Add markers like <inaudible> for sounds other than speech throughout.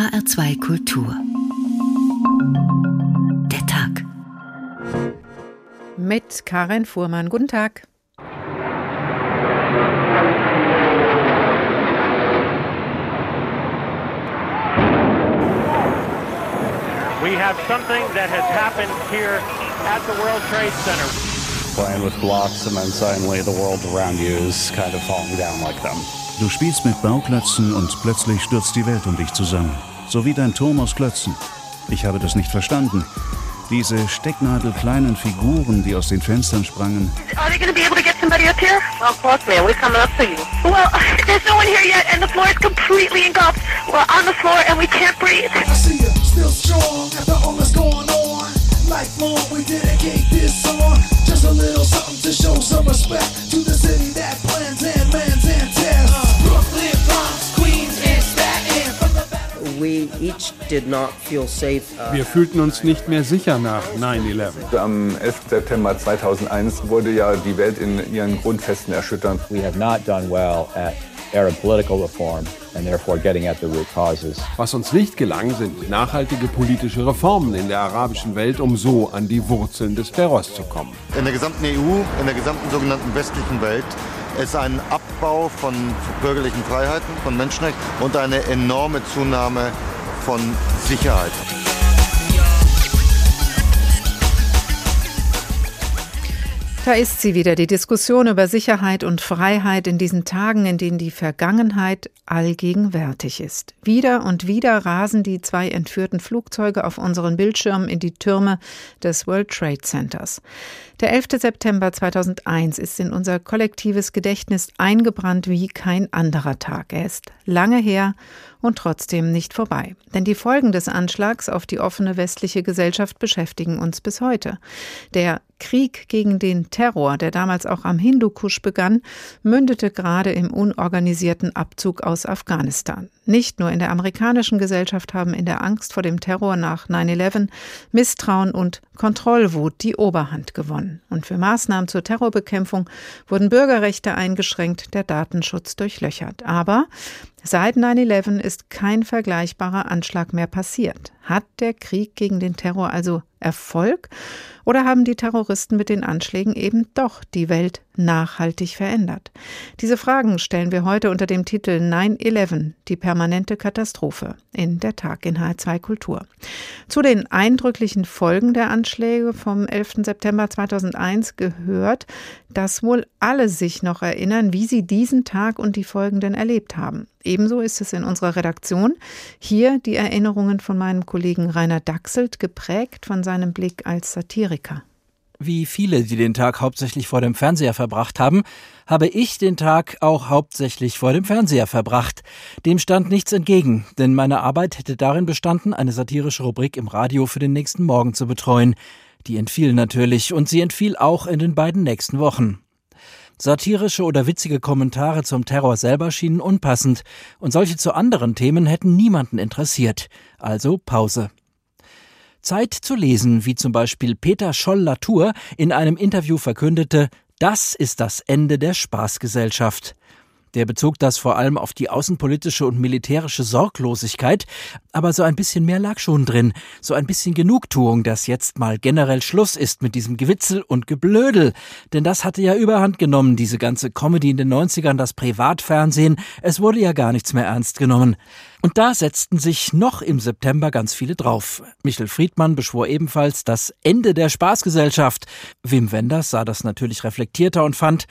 HR2 Kultur. Der Tag. Mit Karin Fuhrmann. Guten Tag. We have something that has happened here at the World Trade Center. Playing with blocks and then suddenly the world around you is kind of falling down like them. Du spielst mit Bauklötzen und plötzlich stürzt die Welt um dich zusammen. So wie dein Turm aus Klötzen. Ich habe das nicht verstanden. Diese stecknadelkleinen Figuren, die aus den Fenstern sprangen. Are they going to be able to get somebody up here? Well, of course, ma'am. We're coming up to you. Well, <laughs> there's no one here yet, and the floor is completely engulfed. We're on the floor, and we can't breathe. I see you still strong after all that's going on. Lifelong, we dedicate this song. Just a little something to show some respect to the city that plans and mans and tests. Brooklyn, Wir fühlten uns nicht mehr sicher nach 9-11. Am 11. September 2001 wurde ja die Welt in ihren Grundfesten erschüttert. We have not done well at Arab political reform and therefore getting at the root causes. Was uns nicht gelang, sind nachhaltige politische Reformen in der arabischen Welt, um so an die Wurzeln des Terrors zu kommen. In der gesamten EU, in der gesamten sogenannten westlichen Welt ist ein Abbau von bürgerlichen Freiheiten, von Menschenrechten und eine enorme Zunahme von Sicherheit. Da ist sie wieder, die Diskussion über Sicherheit und Freiheit in diesen Tagen, in denen die Vergangenheit allgegenwärtig ist. Wieder und wieder rasen die zwei entführten Flugzeuge auf unseren Bildschirmen in die Türme des World Trade Centers. Der 11. September 2001 ist in unser kollektives Gedächtnis eingebrannt wie kein anderer Tag. Er ist lange her und trotzdem nicht vorbei. Denn die Folgen des Anschlags auf die offene westliche Gesellschaft beschäftigen uns bis heute. Der Krieg gegen den Terror, der damals auch am Hindukusch begann, mündete gerade im unorganisierten Abzug aus Afghanistan. Nicht nur in der amerikanischen Gesellschaft haben in der Angst vor dem Terror nach 9-11 Misstrauen und Kontrollwut die Oberhand gewonnen. Und für Maßnahmen zur Terrorbekämpfung wurden Bürgerrechte eingeschränkt, der Datenschutz durchlöchert. Aber seit 9-11 ist kein vergleichbarer Anschlag mehr passiert. Hat der Krieg gegen den Terror also Erfolg? Oder haben die Terroristen mit den Anschlägen eben doch die Welt nachhaltig verändert? Diese Fragen stellen wir heute unter dem Titel 9-11, die permanente Katastrophe, in der Tag in H2 Kultur. Zu den eindrücklichen Folgen der Anschläge vom 11. September 2001 gehört, dass wohl alle sich noch erinnern, wie sie diesen Tag und die folgenden erlebt haben. Ebenso ist es in unserer Redaktion. Hier die Erinnerungen von meinem Kollegen Rainer Dachselt, geprägt von seinem Blick als Satiriker. Wie viele, die den Tag hauptsächlich vor dem Fernseher verbracht haben, habe ich den Tag auch hauptsächlich vor dem Fernseher verbracht. Dem stand nichts entgegen, denn meine Arbeit hätte darin bestanden, eine satirische Rubrik im Radio für den nächsten Morgen zu betreuen. Die entfiel natürlich und sie entfiel auch in den beiden nächsten Wochen. Satirische oder witzige Kommentare zum Terror selber schienen unpassend und solche zu anderen Themen hätten niemanden interessiert. Also Pause. Zeit zu lesen, wie zum Beispiel Peter Scholl-Latour in einem Interview verkündete, das ist das Ende der Spaßgesellschaft. Der bezog das vor allem auf die außenpolitische und militärische Sorglosigkeit, aber so ein bisschen mehr lag schon drin, so ein bisschen Genugtuung, dass jetzt mal generell Schluss ist mit diesem Gewitzel und Geblödel, denn das hatte ja überhand genommen, diese ganze Comedy in den 90ern, das Privatfernsehen, es wurde ja gar nichts mehr ernst genommen. Und da setzten sich noch im September ganz viele drauf. Michel Friedmann beschwor ebenfalls das Ende der Spaßgesellschaft. Wim Wenders sah das natürlich reflektierter und fand,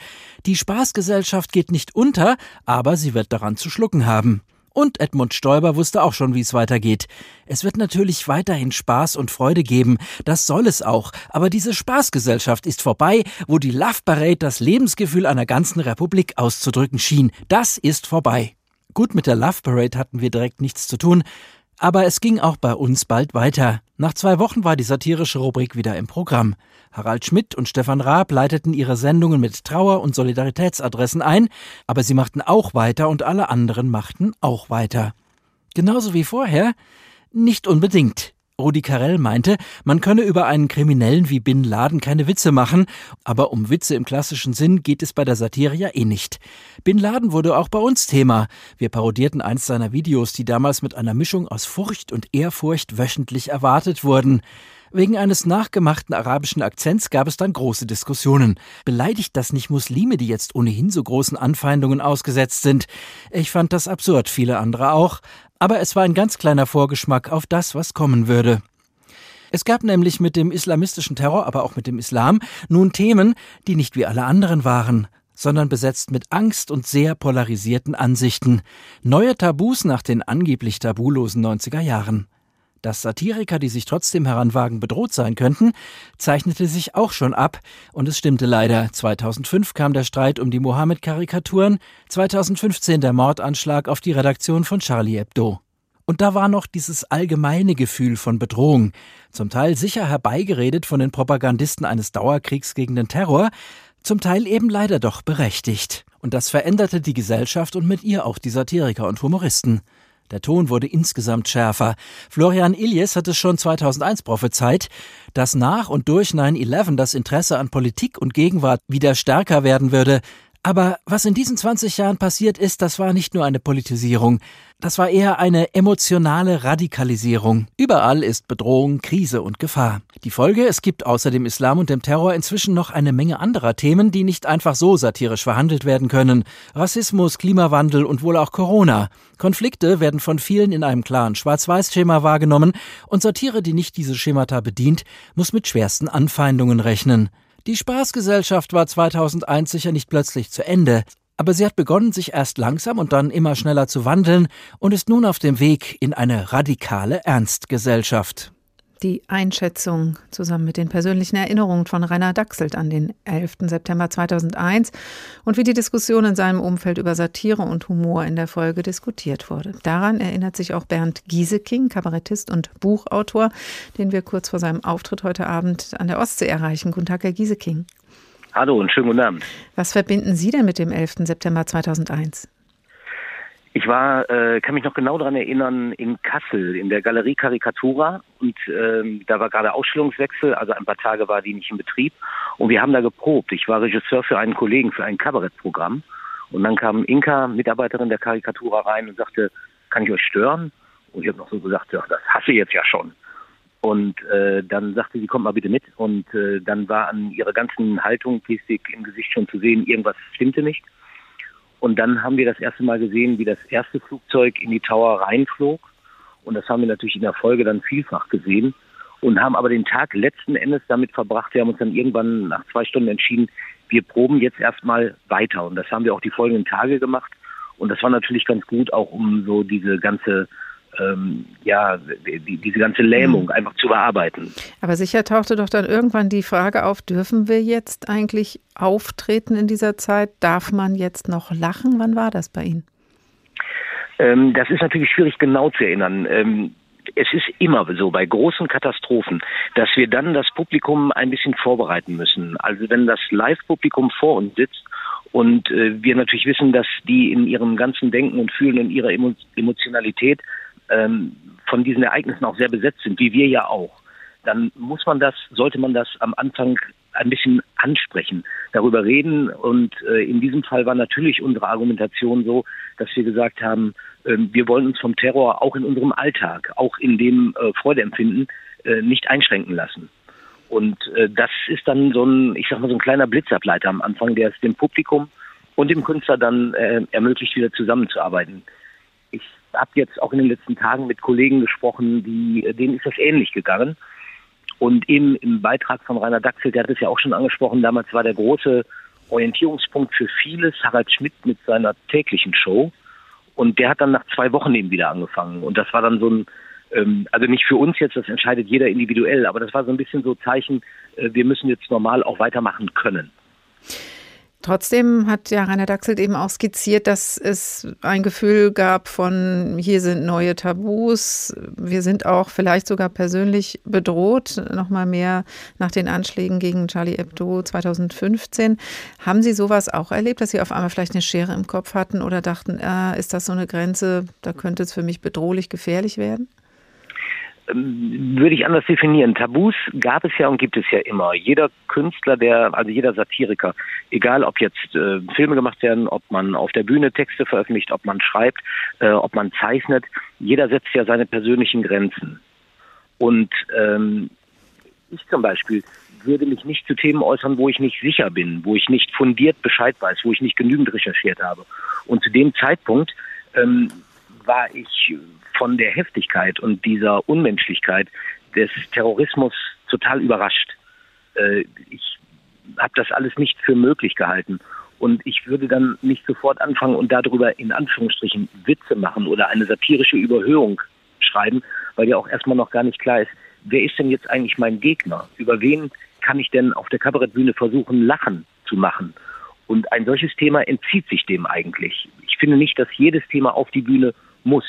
die Spaßgesellschaft geht nicht unter, aber sie wird daran zu schlucken haben. Und Edmund Stoiber wusste auch schon, wie es weitergeht. Es wird natürlich weiterhin Spaß und Freude geben, das soll es auch, aber diese Spaßgesellschaft ist vorbei, wo die Love Parade das Lebensgefühl einer ganzen Republik auszudrücken schien. Das ist vorbei. Gut, mit der Love Parade hatten wir direkt nichts zu tun, aber es ging auch bei uns bald weiter. Nach zwei Wochen war die satirische Rubrik wieder im Programm. Harald Schmidt und Stefan Raab leiteten ihre Sendungen mit Trauer- und Solidaritätsadressen ein, aber sie machten auch weiter und alle anderen machten auch weiter. Genauso wie vorher? Nicht unbedingt. Rudi Carell meinte, man könne über einen Kriminellen wie Bin Laden keine Witze machen, aber um Witze im klassischen Sinn geht es bei der Satire ja eh nicht. Bin Laden wurde auch bei uns Thema. Wir parodierten eins seiner Videos, die damals mit einer Mischung aus Furcht und Ehrfurcht wöchentlich erwartet wurden. Wegen eines nachgemachten arabischen Akzents gab es dann große Diskussionen. Beleidigt das nicht Muslime, die jetzt ohnehin so großen Anfeindungen ausgesetzt sind? Ich fand das absurd, viele andere auch. Aber es war ein ganz kleiner Vorgeschmack auf das, was kommen würde. Es gab nämlich mit dem islamistischen Terror, aber auch mit dem Islam, nun Themen, die nicht wie alle anderen waren, sondern besetzt mit Angst und sehr polarisierten Ansichten. Neue Tabus nach den angeblich tabulosen 90er Jahren. Dass Satiriker, die sich trotzdem heranwagen, bedroht sein könnten, zeichnete sich auch schon ab. Und es stimmte leider. 2005 kam der Streit um die Mohammed-Karikaturen, 2015 der Mordanschlag auf die Redaktion von Charlie Hebdo. Und da war noch dieses allgemeine Gefühl von Bedrohung, zum Teil sicher herbeigeredet von den Propagandisten eines Dauerkriegs gegen den Terror, zum Teil eben leider doch berechtigt. Und das veränderte die Gesellschaft und mit ihr auch die Satiriker und Humoristen. Der Ton wurde insgesamt schärfer. Florian Iljes hat es schon 2001 prophezeit, dass nach und durch 9-11 das Interesse an Politik und Gegenwart wieder stärker werden würde. Aber was in diesen 20 Jahren passiert ist, das war nicht nur eine Politisierung, das war eher eine emotionale Radikalisierung. Überall ist Bedrohung, Krise und Gefahr. Die Folge, es gibt außer dem Islam und dem Terror inzwischen noch eine Menge anderer Themen, die nicht einfach so satirisch verhandelt werden können. Rassismus, Klimawandel und wohl auch Corona. Konflikte werden von vielen in einem klaren Schwarz-Weiß-Schema wahrgenommen und Satire, die nicht diese Schemata bedient, muss mit schwersten Anfeindungen rechnen. Die Spaßgesellschaft war 2001 sicher nicht plötzlich zu Ende, aber sie hat begonnen, sich erst langsam und dann immer schneller zu wandeln und ist nun auf dem Weg in eine radikale Ernstgesellschaft. Die Einschätzung zusammen mit den persönlichen Erinnerungen von Rainer Dachselt an den 11. September 2001 und wie die Diskussion in seinem Umfeld über Satire und Humor in der Folge diskutiert wurde. Daran erinnert sich auch Bernd Gieseking, Kabarettist und Buchautor, den wir kurz vor seinem Auftritt heute Abend an der Ostsee erreichen. Guten Tag, Herr Gieseking. Hallo und schönen guten Abend. Was verbinden Sie denn mit dem 11. September 2001? Ich war, äh, kann mich noch genau daran erinnern, in Kassel in der Galerie Karikatura und ähm, da war gerade Ausstellungswechsel, also ein paar Tage war die nicht in Betrieb und wir haben da geprobt. Ich war Regisseur für einen Kollegen für ein Kabarettprogramm und dann kam Inka, Mitarbeiterin der Karikatura rein und sagte, kann ich euch stören? Und ich habe noch so gesagt, ja, das hasse ich jetzt ja schon. Und äh, dann sagte sie, kommt mal bitte mit. Und äh, dann war an ihrer ganzen Haltung, Gestik im Gesicht schon zu sehen, irgendwas stimmte nicht. Und dann haben wir das erste Mal gesehen, wie das erste Flugzeug in die Tower reinflog. Und das haben wir natürlich in der Folge dann vielfach gesehen und haben aber den Tag letzten Endes damit verbracht. Wir haben uns dann irgendwann nach zwei Stunden entschieden, wir proben jetzt erstmal weiter. Und das haben wir auch die folgenden Tage gemacht. Und das war natürlich ganz gut, auch um so diese ganze ähm, ja, die, diese ganze Lähmung mhm. einfach zu bearbeiten. Aber sicher tauchte doch dann irgendwann die Frage auf, dürfen wir jetzt eigentlich auftreten in dieser Zeit? Darf man jetzt noch lachen? Wann war das bei Ihnen? Ähm, das ist natürlich schwierig genau zu erinnern. Ähm, es ist immer so bei großen Katastrophen, dass wir dann das Publikum ein bisschen vorbereiten müssen. Also wenn das Live-Publikum vor uns sitzt und äh, wir natürlich wissen, dass die in ihrem ganzen Denken und Fühlen und ihrer Emotionalität ähm, von diesen Ereignissen auch sehr besetzt sind, wie wir ja auch, dann muss man das, sollte man das am Anfang ein bisschen ansprechen, darüber reden. Und äh, in diesem Fall war natürlich unsere Argumentation so, dass wir gesagt haben, äh, wir wollen uns vom Terror auch in unserem Alltag, auch in dem äh, Freudeempfinden, äh, nicht einschränken lassen. Und äh, das ist dann so ein, ich sag mal, so ein kleiner Blitzableiter am Anfang, der es dem Publikum und dem Künstler dann äh, ermöglicht, wieder zusammenzuarbeiten. Ich habe jetzt auch in den letzten Tagen mit Kollegen gesprochen, die, denen ist das ähnlich gegangen. Und eben im Beitrag von Rainer Dachsel, der hat es ja auch schon angesprochen, damals war der große Orientierungspunkt für vieles Harald Schmidt mit seiner täglichen Show. Und der hat dann nach zwei Wochen eben wieder angefangen. Und das war dann so ein, ähm, also nicht für uns jetzt, das entscheidet jeder individuell, aber das war so ein bisschen so Zeichen, äh, wir müssen jetzt normal auch weitermachen können. Trotzdem hat ja Rainer Dachselt eben auch skizziert, dass es ein Gefühl gab von, hier sind neue Tabus, wir sind auch vielleicht sogar persönlich bedroht, nochmal mehr nach den Anschlägen gegen Charlie Hebdo 2015. Haben Sie sowas auch erlebt, dass Sie auf einmal vielleicht eine Schere im Kopf hatten oder dachten, ah, ist das so eine Grenze, da könnte es für mich bedrohlich gefährlich werden? Würde ich anders definieren. Tabus gab es ja und gibt es ja immer. Jeder Künstler, der, also jeder Satiriker, egal ob jetzt äh, Filme gemacht werden, ob man auf der Bühne Texte veröffentlicht, ob man schreibt, äh, ob man zeichnet, jeder setzt ja seine persönlichen Grenzen. Und ähm, ich zum Beispiel würde mich nicht zu Themen äußern, wo ich nicht sicher bin, wo ich nicht fundiert Bescheid weiß, wo ich nicht genügend recherchiert habe. Und zu dem Zeitpunkt ähm, war ich von der Heftigkeit und dieser Unmenschlichkeit des Terrorismus total überrascht. Äh, ich habe das alles nicht für möglich gehalten. Und ich würde dann nicht sofort anfangen und darüber in Anführungsstrichen Witze machen oder eine satirische Überhöhung schreiben, weil ja auch erstmal noch gar nicht klar ist, wer ist denn jetzt eigentlich mein Gegner? Über wen kann ich denn auf der Kabarettbühne versuchen, Lachen zu machen? Und ein solches Thema entzieht sich dem eigentlich. Ich finde nicht, dass jedes Thema auf die Bühne muss.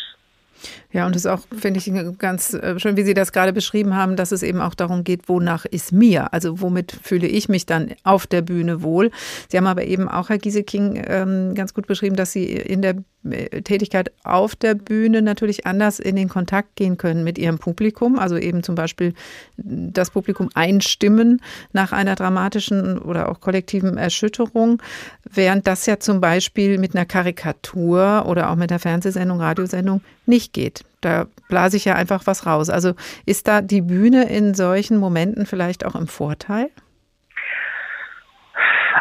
Ja, und es ist auch, finde ich, ganz äh, schön, wie Sie das gerade beschrieben haben, dass es eben auch darum geht, wonach ist mir? Also womit fühle ich mich dann auf der Bühne wohl? Sie haben aber eben auch, Herr Gieseking, ähm, ganz gut beschrieben, dass Sie in der Tätigkeit auf der Bühne natürlich anders in den Kontakt gehen können mit ihrem Publikum, also eben zum Beispiel das Publikum einstimmen nach einer dramatischen oder auch kollektiven Erschütterung, während das ja zum Beispiel mit einer Karikatur oder auch mit einer Fernsehsendung, Radiosendung nicht geht. Da blase ich ja einfach was raus. Also ist da die Bühne in solchen Momenten vielleicht auch im Vorteil?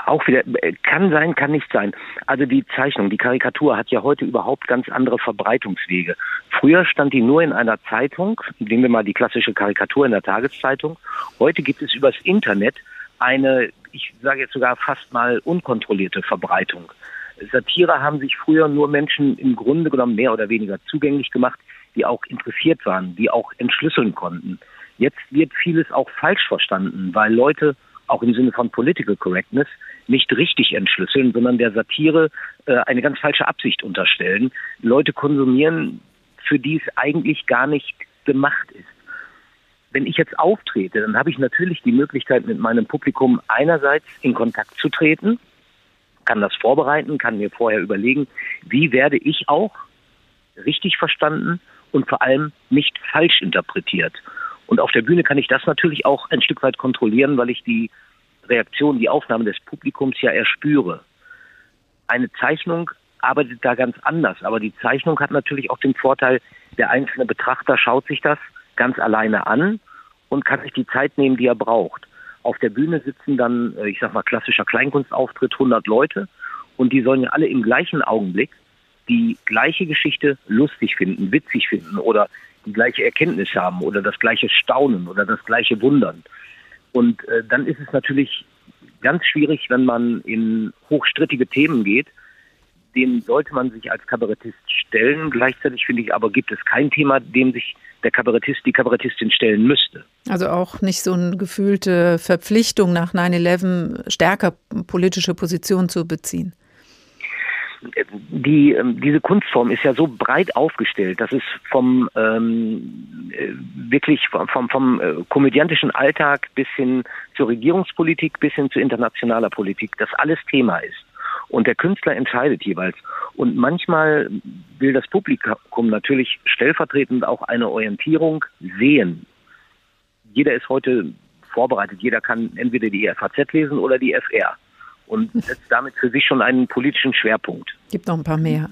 Auch wieder, äh, kann sein, kann nicht sein. Also die Zeichnung, die Karikatur hat ja heute überhaupt ganz andere Verbreitungswege. Früher stand die nur in einer Zeitung, nehmen wir mal die klassische Karikatur in der Tageszeitung. Heute gibt es übers Internet eine, ich sage jetzt sogar fast mal unkontrollierte Verbreitung. Satire haben sich früher nur Menschen im Grunde genommen mehr oder weniger zugänglich gemacht, die auch interessiert waren, die auch entschlüsseln konnten. Jetzt wird vieles auch falsch verstanden, weil Leute auch im Sinne von Political Correctness, nicht richtig entschlüsseln, sondern der Satire äh, eine ganz falsche Absicht unterstellen. Leute konsumieren, für die es eigentlich gar nicht gemacht ist. Wenn ich jetzt auftrete, dann habe ich natürlich die Möglichkeit, mit meinem Publikum einerseits in Kontakt zu treten, kann das vorbereiten, kann mir vorher überlegen, wie werde ich auch richtig verstanden und vor allem nicht falsch interpretiert. Und auf der Bühne kann ich das natürlich auch ein Stück weit kontrollieren, weil ich die Reaktion, die Aufnahme des Publikums ja erspüre. Eine Zeichnung arbeitet da ganz anders, aber die Zeichnung hat natürlich auch den Vorteil, der einzelne Betrachter schaut sich das ganz alleine an und kann sich die Zeit nehmen, die er braucht. Auf der Bühne sitzen dann, äh, ich sag mal, klassischer Kleinkunstauftritt 100 Leute und die sollen ja alle im gleichen Augenblick die gleiche Geschichte lustig finden, witzig finden oder die gleiche Erkenntnis haben oder das gleiche Staunen oder das gleiche Wundern. Und äh, dann ist es natürlich ganz schwierig, wenn man in hochstrittige Themen geht. Dem sollte man sich als Kabarettist stellen. Gleichzeitig finde ich aber, gibt es kein Thema, dem sich der Kabarettist, die Kabarettistin stellen müsste. Also auch nicht so eine gefühlte Verpflichtung nach 9-11 stärker politische Position zu beziehen die, ähm, diese Kunstform ist ja so breit aufgestellt, dass es vom ähm, äh, wirklich vom, vom, vom äh, komödiantischen Alltag bis hin zur Regierungspolitik, bis hin zu internationaler Politik, das alles Thema ist. Und der Künstler entscheidet jeweils. Und manchmal will das Publikum natürlich stellvertretend auch eine Orientierung sehen. Jeder ist heute vorbereitet. Jeder kann entweder die FAZ lesen oder die FR und setzt damit für sich schon einen politischen Schwerpunkt. Gibt noch ein paar mehr.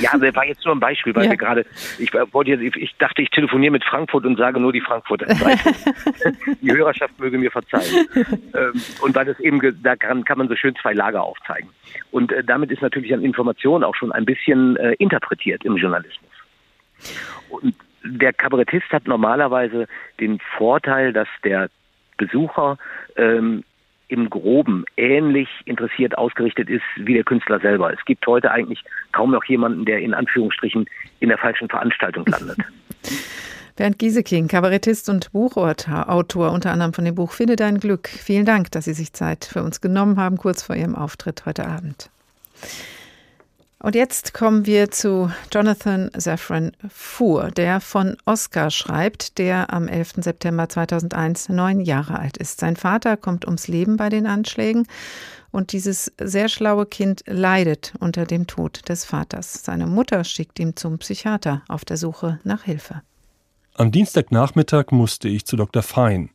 ja, das war jetzt nur ein Beispiel, weil ja. wir gerade, ich wollte jetzt, ich dachte, ich telefoniere mit Frankfurt und sage nur die Frankfurter <laughs> Die Hörerschaft möge mir verzeihen. Ähm, und weil das eben, da kann, kann man so schön zwei Lager aufzeigen. Und äh, damit ist natürlich an Information auch schon ein bisschen äh, interpretiert im Journalismus. Und der Kabarettist hat normalerweise den Vorteil, dass der Besucher ähm, im Groben ähnlich interessiert ausgerichtet ist wie der Künstler selber. Es gibt heute eigentlich kaum noch jemanden, der in Anführungsstrichen in der falschen Veranstaltung landet. <laughs> Bernd Gieseking, Kabarettist und Buchautor, unter anderem von dem Buch Finde dein Glück. Vielen Dank, dass Sie sich Zeit für uns genommen haben, kurz vor Ihrem Auftritt heute Abend. Und jetzt kommen wir zu Jonathan Safran Foer, der von Oscar schreibt, der am 11. September 2001 neun Jahre alt ist. Sein Vater kommt ums Leben bei den Anschlägen und dieses sehr schlaue Kind leidet unter dem Tod des Vaters. Seine Mutter schickt ihn zum Psychiater auf der Suche nach Hilfe. Am Dienstagnachmittag musste ich zu Dr. Fein.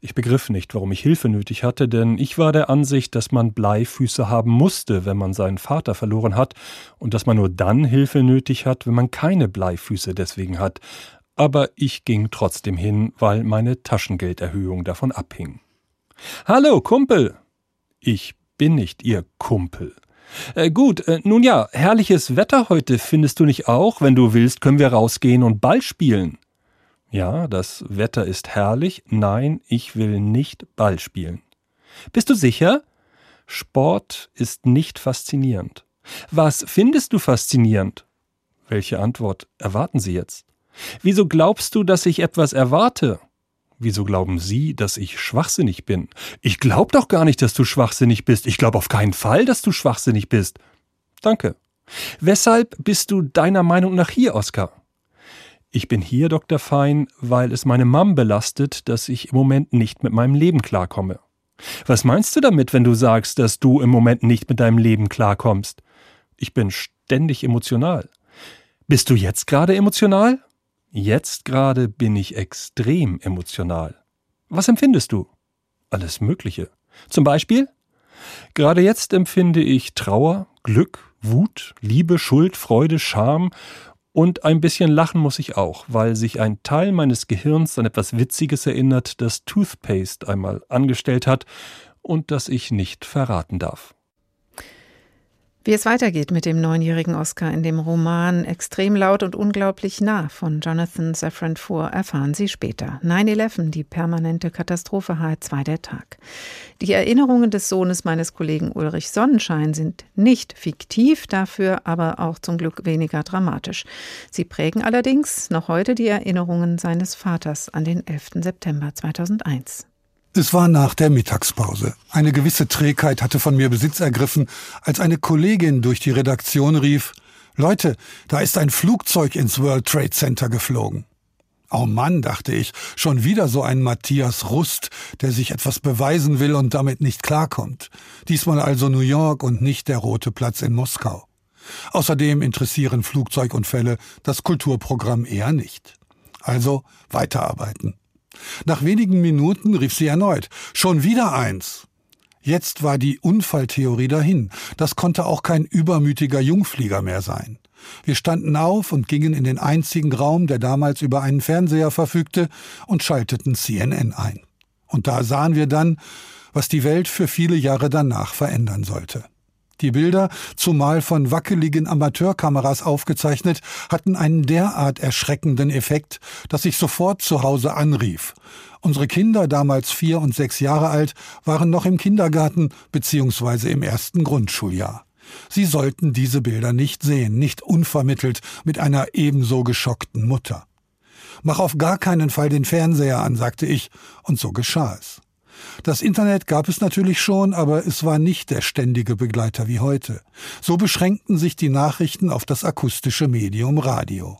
Ich begriff nicht, warum ich Hilfe nötig hatte, denn ich war der Ansicht, dass man Bleifüße haben musste, wenn man seinen Vater verloren hat, und dass man nur dann Hilfe nötig hat, wenn man keine Bleifüße deswegen hat. Aber ich ging trotzdem hin, weil meine Taschengelderhöhung davon abhing. Hallo, Kumpel! Ich bin nicht Ihr Kumpel. Äh, gut, äh, nun ja, herrliches Wetter heute findest du nicht auch? Wenn du willst, können wir rausgehen und Ball spielen. Ja, das Wetter ist herrlich. Nein, ich will nicht Ball spielen. Bist du sicher? Sport ist nicht faszinierend. Was findest du faszinierend? Welche Antwort erwarten Sie jetzt? Wieso glaubst du, dass ich etwas erwarte? Wieso glauben Sie, dass ich schwachsinnig bin? Ich glaub doch gar nicht, dass du schwachsinnig bist. Ich glaube auf keinen Fall, dass du schwachsinnig bist. Danke. Weshalb bist du deiner Meinung nach hier, Oskar? Ich bin hier, Dr. Fein, weil es meine Mom belastet, dass ich im Moment nicht mit meinem Leben klarkomme. Was meinst du damit, wenn du sagst, dass du im Moment nicht mit deinem Leben klarkommst? Ich bin ständig emotional. Bist du jetzt gerade emotional? Jetzt gerade bin ich extrem emotional. Was empfindest du? Alles Mögliche. Zum Beispiel? Gerade jetzt empfinde ich Trauer, Glück, Wut, Liebe, Schuld, Freude, Scham und ein bisschen lachen muss ich auch, weil sich ein Teil meines Gehirns an etwas Witziges erinnert, das Toothpaste einmal angestellt hat und das ich nicht verraten darf. Wie es weitergeht mit dem neunjährigen Oscar in dem Roman Extrem laut und unglaublich nah von Jonathan Safran Foer erfahren Sie später. 9-11, die permanente Katastrophe H2 der Tag. Die Erinnerungen des Sohnes meines Kollegen Ulrich Sonnenschein sind nicht fiktiv, dafür aber auch zum Glück weniger dramatisch. Sie prägen allerdings noch heute die Erinnerungen seines Vaters an den 11. September 2001. Es war nach der Mittagspause. Eine gewisse Trägheit hatte von mir Besitz ergriffen, als eine Kollegin durch die Redaktion rief, Leute, da ist ein Flugzeug ins World Trade Center geflogen. Oh Mann, dachte ich, schon wieder so ein Matthias Rust, der sich etwas beweisen will und damit nicht klarkommt. Diesmal also New York und nicht der Rote Platz in Moskau. Außerdem interessieren Flugzeugunfälle das Kulturprogramm eher nicht. Also weiterarbeiten. Nach wenigen Minuten rief sie erneut. Schon wieder eins. Jetzt war die Unfalltheorie dahin. Das konnte auch kein übermütiger Jungflieger mehr sein. Wir standen auf und gingen in den einzigen Raum, der damals über einen Fernseher verfügte, und schalteten CNN ein. Und da sahen wir dann, was die Welt für viele Jahre danach verändern sollte. Die Bilder, zumal von wackeligen Amateurkameras aufgezeichnet, hatten einen derart erschreckenden Effekt, dass ich sofort zu Hause anrief. Unsere Kinder, damals vier und sechs Jahre alt, waren noch im Kindergarten bzw. im ersten Grundschuljahr. Sie sollten diese Bilder nicht sehen, nicht unvermittelt mit einer ebenso geschockten Mutter. Mach auf gar keinen Fall den Fernseher an, sagte ich, und so geschah es. Das Internet gab es natürlich schon, aber es war nicht der ständige Begleiter wie heute. So beschränkten sich die Nachrichten auf das akustische Medium Radio.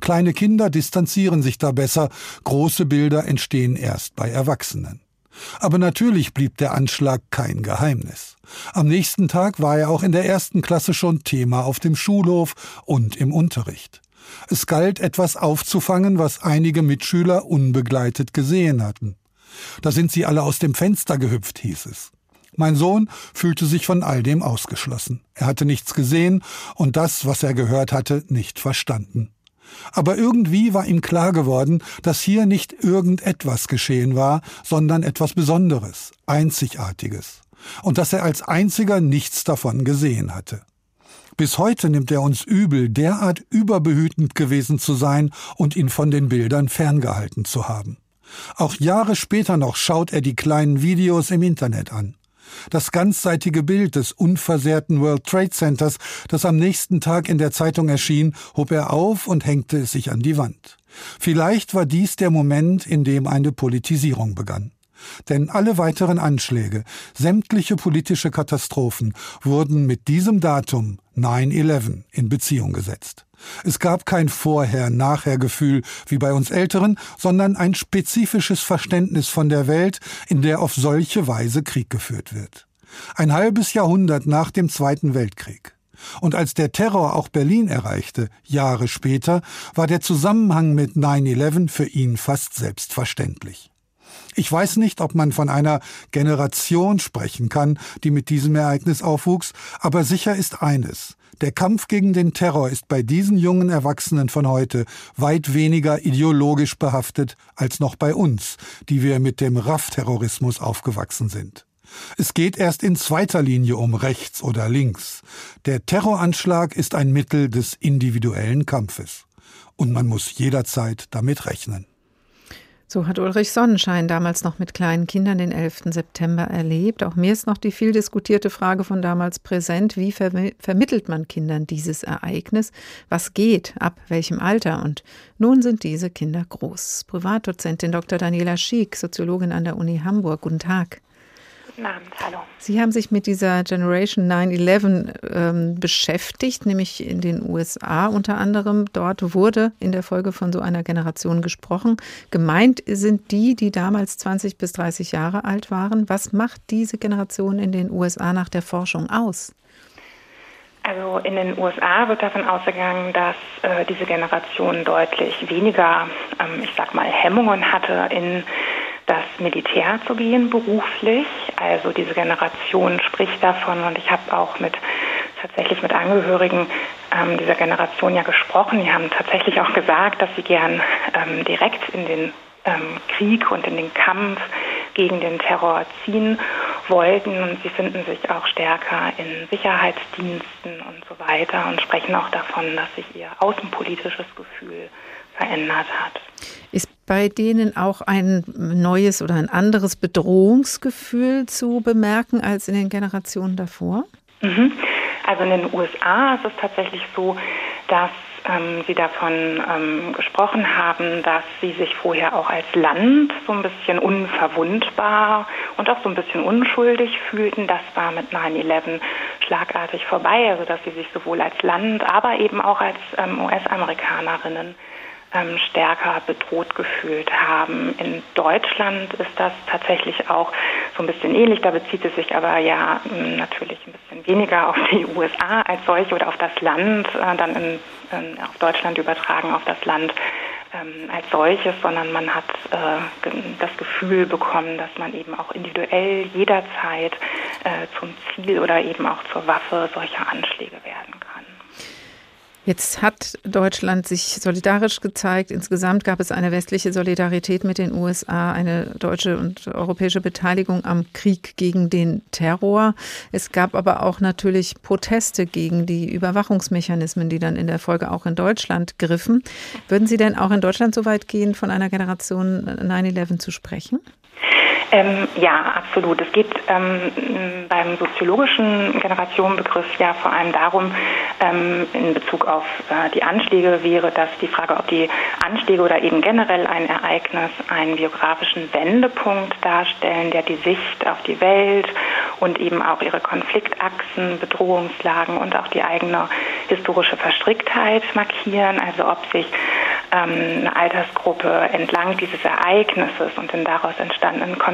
Kleine Kinder distanzieren sich da besser, große Bilder entstehen erst bei Erwachsenen. Aber natürlich blieb der Anschlag kein Geheimnis. Am nächsten Tag war er auch in der ersten Klasse schon Thema auf dem Schulhof und im Unterricht. Es galt etwas aufzufangen, was einige Mitschüler unbegleitet gesehen hatten. Da sind sie alle aus dem Fenster gehüpft, hieß es. Mein Sohn fühlte sich von all dem ausgeschlossen. Er hatte nichts gesehen und das, was er gehört hatte, nicht verstanden. Aber irgendwie war ihm klar geworden, dass hier nicht irgendetwas geschehen war, sondern etwas Besonderes, Einzigartiges, und dass er als einziger nichts davon gesehen hatte. Bis heute nimmt er uns übel, derart überbehütend gewesen zu sein und ihn von den Bildern ferngehalten zu haben. Auch Jahre später noch schaut er die kleinen Videos im Internet an. Das ganzseitige Bild des unversehrten World Trade Centers, das am nächsten Tag in der Zeitung erschien, hob er auf und hängte es sich an die Wand. Vielleicht war dies der Moment, in dem eine Politisierung begann. Denn alle weiteren Anschläge, sämtliche politische Katastrophen wurden mit diesem Datum 9-11 in Beziehung gesetzt. Es gab kein Vorher-Nachher-Gefühl wie bei uns Älteren, sondern ein spezifisches Verständnis von der Welt, in der auf solche Weise Krieg geführt wird. Ein halbes Jahrhundert nach dem Zweiten Weltkrieg. Und als der Terror auch Berlin erreichte, Jahre später, war der Zusammenhang mit 9-11 für ihn fast selbstverständlich. Ich weiß nicht, ob man von einer Generation sprechen kann, die mit diesem Ereignis aufwuchs, aber sicher ist eines. Der Kampf gegen den Terror ist bei diesen jungen Erwachsenen von heute weit weniger ideologisch behaftet als noch bei uns, die wir mit dem RAF-Terrorismus aufgewachsen sind. Es geht erst in zweiter Linie um rechts oder links. Der Terroranschlag ist ein Mittel des individuellen Kampfes. Und man muss jederzeit damit rechnen. So hat Ulrich Sonnenschein damals noch mit kleinen Kindern den 11. September erlebt. Auch mir ist noch die viel diskutierte Frage von damals präsent. Wie ver vermittelt man Kindern dieses Ereignis? Was geht? Ab welchem Alter? Und nun sind diese Kinder groß. Privatdozentin Dr. Daniela Schiek, Soziologin an der Uni Hamburg. Guten Tag. Guten Abend, hallo. Sie haben sich mit dieser Generation 9-11 ähm, beschäftigt, nämlich in den USA unter anderem. Dort wurde in der Folge von so einer Generation gesprochen. Gemeint sind die, die damals 20 bis 30 Jahre alt waren. Was macht diese Generation in den USA nach der Forschung aus? Also in den USA wird davon ausgegangen, dass äh, diese Generation deutlich weniger, ähm, ich sag mal, Hemmungen hatte in das Militär zu gehen beruflich. Also diese Generation spricht davon und ich habe auch mit tatsächlich mit Angehörigen ähm, dieser Generation ja gesprochen. Die haben tatsächlich auch gesagt, dass sie gern ähm, direkt in den ähm, Krieg und in den Kampf gegen den Terror ziehen wollten und sie finden sich auch stärker in Sicherheitsdiensten und so weiter und sprechen auch davon, dass sich ihr außenpolitisches Gefühl verändert hat. Ist bei denen auch ein neues oder ein anderes Bedrohungsgefühl zu bemerken als in den Generationen davor? Mhm. Also in den USA ist es tatsächlich so, dass ähm, Sie davon ähm, gesprochen haben, dass Sie sich vorher auch als Land so ein bisschen unverwundbar und auch so ein bisschen unschuldig fühlten. Das war mit 9-11 schlagartig vorbei, also dass Sie sich sowohl als Land, aber eben auch als ähm, US-Amerikanerinnen ähm, stärker bedroht gefühlt haben. In Deutschland ist das tatsächlich auch so ein bisschen ähnlich. Da bezieht es sich aber ja ähm, natürlich ein bisschen weniger auf die USA als solche oder auf das Land, äh, dann in, in, auf Deutschland übertragen auf das Land ähm, als solches, sondern man hat äh, das Gefühl bekommen, dass man eben auch individuell jederzeit äh, zum Ziel oder eben auch zur Waffe solcher Anschläge werden kann. Jetzt hat Deutschland sich solidarisch gezeigt. Insgesamt gab es eine westliche Solidarität mit den USA, eine deutsche und europäische Beteiligung am Krieg gegen den Terror. Es gab aber auch natürlich Proteste gegen die Überwachungsmechanismen, die dann in der Folge auch in Deutschland griffen. Würden Sie denn auch in Deutschland so weit gehen, von einer Generation 9-11 zu sprechen? Ähm, ja, absolut. Es geht ähm, beim soziologischen Generationenbegriff ja vor allem darum, ähm, in Bezug auf äh, die Anschläge wäre das die Frage, ob die Anschläge oder eben generell ein Ereignis einen biografischen Wendepunkt darstellen, der die Sicht auf die Welt und eben auch ihre Konfliktachsen, Bedrohungslagen und auch die eigene historische Verstricktheit markieren. Also ob sich ähm, eine Altersgruppe entlang dieses Ereignisses und den daraus entstandenen Konflikten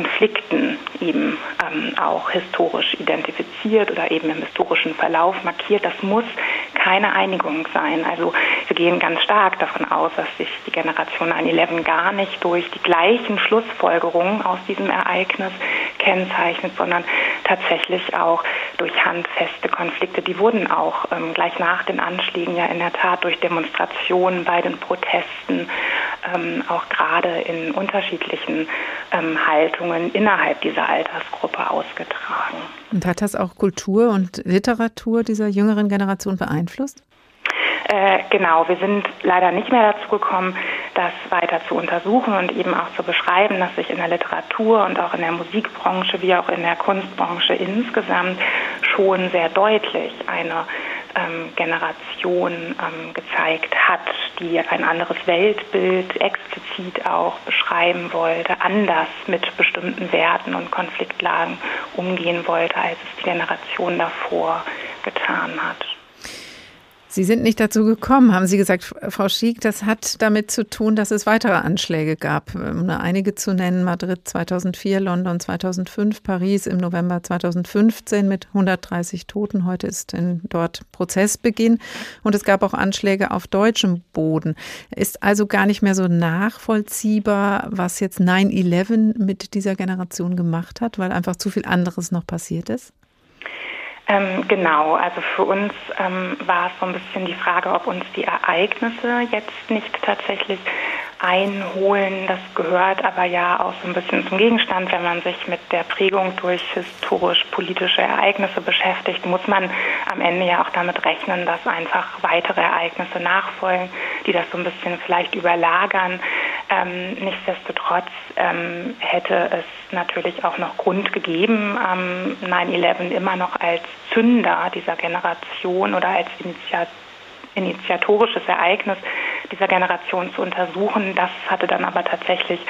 eben ähm, auch historisch identifiziert oder eben im historischen Verlauf markiert. Das muss keine Einigung sein. Also wir gehen ganz stark davon aus, dass sich die Generation 9-11 gar nicht durch die gleichen Schlussfolgerungen aus diesem Ereignis kennzeichnet, sondern tatsächlich auch durch handfeste Konflikte. Die wurden auch ähm, gleich nach den Anschlägen ja in der Tat durch Demonstrationen bei den Protesten, ähm, auch gerade in unterschiedlichen ähm, Haltungen innerhalb dieser Altersgruppe ausgetragen. Und hat das auch Kultur und Literatur dieser jüngeren Generation beeinflusst? Äh, genau, wir sind leider nicht mehr dazu gekommen, das weiter zu untersuchen und eben auch zu beschreiben, dass sich in der Literatur und auch in der Musikbranche wie auch in der Kunstbranche insgesamt schon sehr deutlich eine ähm, Generation ähm, gezeigt hat, die ein anderes Weltbild explizit auch beschreiben wollte, anders mit bestimmten Werten und Konfliktlagen umgehen wollte, als es die Generation davor getan hat. Sie sind nicht dazu gekommen, haben Sie gesagt, Frau Schiek. Das hat damit zu tun, dass es weitere Anschläge gab. Um nur einige zu nennen, Madrid 2004, London 2005, Paris im November 2015 mit 130 Toten. Heute ist dort Prozessbeginn. Und es gab auch Anschläge auf deutschem Boden. Ist also gar nicht mehr so nachvollziehbar, was jetzt 9-11 mit dieser Generation gemacht hat, weil einfach zu viel anderes noch passiert ist? Ähm, genau, also für uns ähm, war es so ein bisschen die Frage, ob uns die Ereignisse jetzt nicht tatsächlich einholen. Das gehört aber ja auch so ein bisschen zum Gegenstand. Wenn man sich mit der Prägung durch historisch-politische Ereignisse beschäftigt, muss man am Ende ja auch damit rechnen, dass einfach weitere Ereignisse nachfolgen, die das so ein bisschen vielleicht überlagern. Ähm, nichtsdestotrotz ähm, hätte es natürlich auch noch Grund gegeben, ähm, 9-11 immer noch als Zünder dieser Generation oder als Initiative initiatorisches Ereignis dieser Generation zu untersuchen. Das hatte dann aber tatsächlich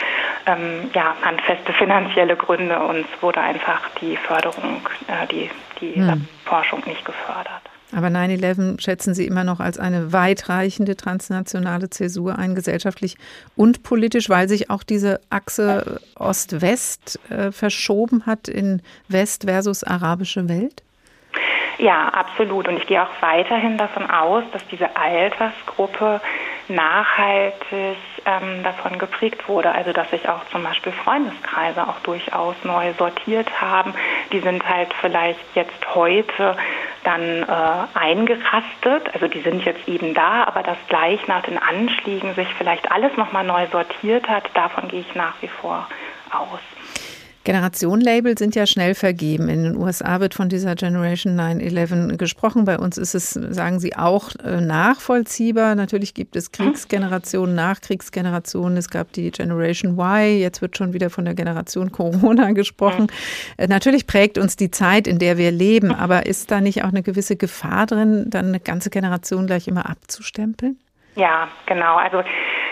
ähm, ja, handfeste finanzielle Gründe und es wurde einfach die Förderung, äh, die, die hm. Forschung nicht gefördert. Aber 9-11 schätzen Sie immer noch als eine weitreichende transnationale Zäsur ein, gesellschaftlich und politisch, weil sich auch diese Achse Ost-West äh, verschoben hat in West versus arabische Welt? Ja, absolut. Und ich gehe auch weiterhin davon aus, dass diese Altersgruppe nachhaltig ähm, davon geprägt wurde. Also dass sich auch zum Beispiel Freundeskreise auch durchaus neu sortiert haben. Die sind halt vielleicht jetzt heute dann äh, eingerastet. Also die sind jetzt eben da, aber dass gleich nach den Anschlägen sich vielleicht alles nochmal neu sortiert hat, davon gehe ich nach wie vor aus. Generationenlabel sind ja schnell vergeben. In den USA wird von dieser Generation 9-11 gesprochen. Bei uns ist es, sagen Sie, auch äh, nachvollziehbar. Natürlich gibt es Kriegsgenerationen, Nachkriegsgenerationen. Es gab die Generation Y. Jetzt wird schon wieder von der Generation Corona <laughs> gesprochen. Äh, natürlich prägt uns die Zeit, in der wir leben. Aber ist da nicht auch eine gewisse Gefahr drin, dann eine ganze Generation gleich immer abzustempeln? Ja, genau. Also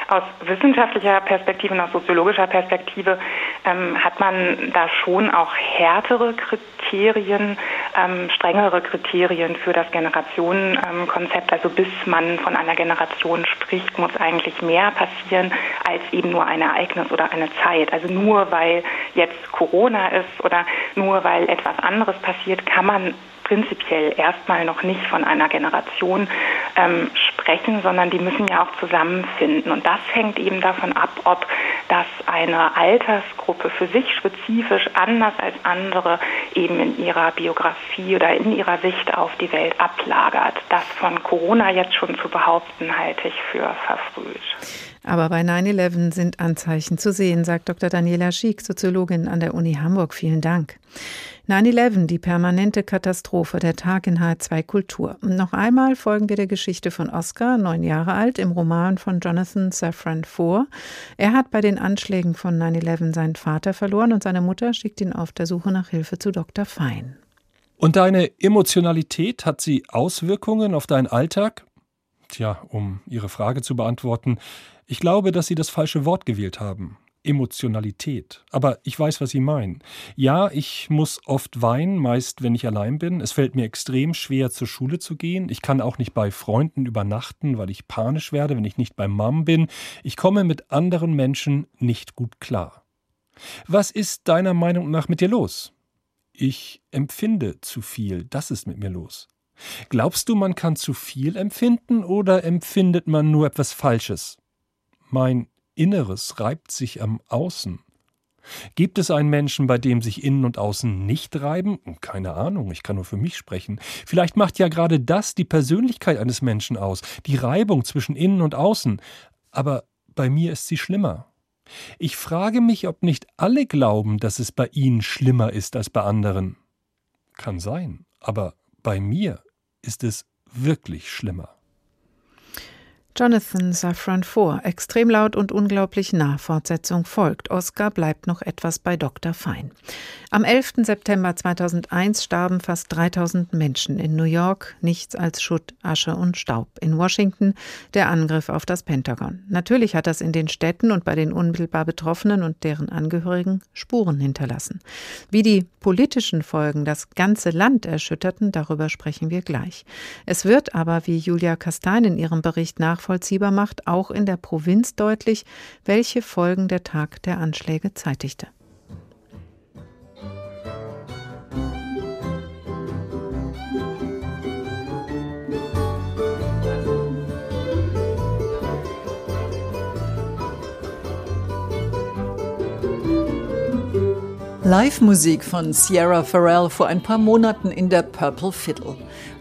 aus wissenschaftlicher Perspektive und aus soziologischer Perspektive ähm, hat man da schon auch härtere Kriterien, ähm, strengere Kriterien für das Generationenkonzept. Also bis man von einer Generation spricht, muss eigentlich mehr passieren als eben nur ein Ereignis oder eine Zeit. Also nur weil jetzt Corona ist oder nur weil etwas anderes passiert, kann man prinzipiell erstmal noch nicht von einer Generation ähm, sprechen, sondern die müssen ja auch zusammenfinden. Und das hängt eben davon ab, ob das eine Altersgruppe für sich spezifisch anders als andere eben in ihrer Biografie oder in ihrer Sicht auf die Welt ablagert. Das von Corona jetzt schon zu behaupten, halte ich für verfrüht. Aber bei 9-11 sind Anzeichen zu sehen, sagt Dr. Daniela Schick, Soziologin an der Uni Hamburg. Vielen Dank. 9-11, die permanente Katastrophe, der Tag in H2 Kultur. noch einmal folgen wir der Geschichte von Oscar, neun Jahre alt, im Roman von Jonathan Safran vor. Er hat bei den Anschlägen von 9-11 seinen Vater verloren und seine Mutter schickt ihn auf der Suche nach Hilfe zu Dr. Fein. Und deine Emotionalität, hat sie Auswirkungen auf deinen Alltag? Tja, um Ihre Frage zu beantworten, ich glaube, dass Sie das falsche Wort gewählt haben. Emotionalität. Aber ich weiß, was Sie meinen. Ja, ich muss oft weinen, meist wenn ich allein bin. Es fällt mir extrem schwer, zur Schule zu gehen. Ich kann auch nicht bei Freunden übernachten, weil ich panisch werde, wenn ich nicht bei Mom bin. Ich komme mit anderen Menschen nicht gut klar. Was ist deiner Meinung nach mit dir los? Ich empfinde zu viel, das ist mit mir los. Glaubst du, man kann zu viel empfinden oder empfindet man nur etwas Falsches? Mein Inneres reibt sich am Außen. Gibt es einen Menschen, bei dem sich Innen und Außen nicht reiben? Keine Ahnung, ich kann nur für mich sprechen. Vielleicht macht ja gerade das die Persönlichkeit eines Menschen aus, die Reibung zwischen Innen und Außen. Aber bei mir ist sie schlimmer. Ich frage mich, ob nicht alle glauben, dass es bei ihnen schlimmer ist als bei anderen. Kann sein, aber bei mir ist es wirklich schlimmer. Jonathan Safran Foer, extrem laut und unglaublich nah. Fortsetzung folgt. Oscar bleibt noch etwas bei Dr. Fein. Am 11. September 2001 starben fast 3000 Menschen in New York. Nichts als Schutt, Asche und Staub. In Washington der Angriff auf das Pentagon. Natürlich hat das in den Städten und bei den unmittelbar Betroffenen und deren Angehörigen Spuren hinterlassen. Wie die politischen Folgen das ganze Land erschütterten, darüber sprechen wir gleich. Es wird aber, wie Julia Kastein in ihrem Bericht nach nachvollziehbar macht, auch in der Provinz deutlich, welche Folgen der Tag der Anschläge zeitigte. Live-Musik von Sierra Farrell vor ein paar Monaten in der Purple Fiddle.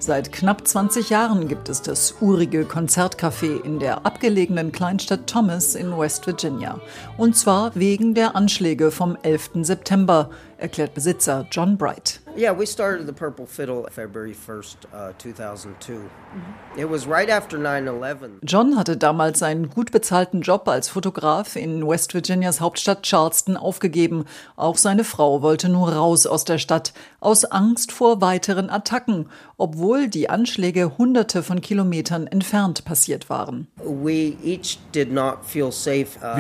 Seit knapp 20 Jahren gibt es das urige Konzertcafé in der abgelegenen Kleinstadt Thomas in West Virginia. Und zwar wegen der Anschläge vom 11. September, erklärt Besitzer John Bright. Yeah, we started the Purple Fiddle February 1st, uh, 2002. Mm-hmm. It was right after 9/11. John hatte damals seinen gut bezahlten Job als Fotograf in West Virginias Hauptstadt Charleston aufgegeben. Auch seine Frau wollte nur raus aus der Stadt aus Angst vor weiteren Attacken, obwohl die Anschläge hunderte von Kilometern entfernt passiert waren. Uh, Wir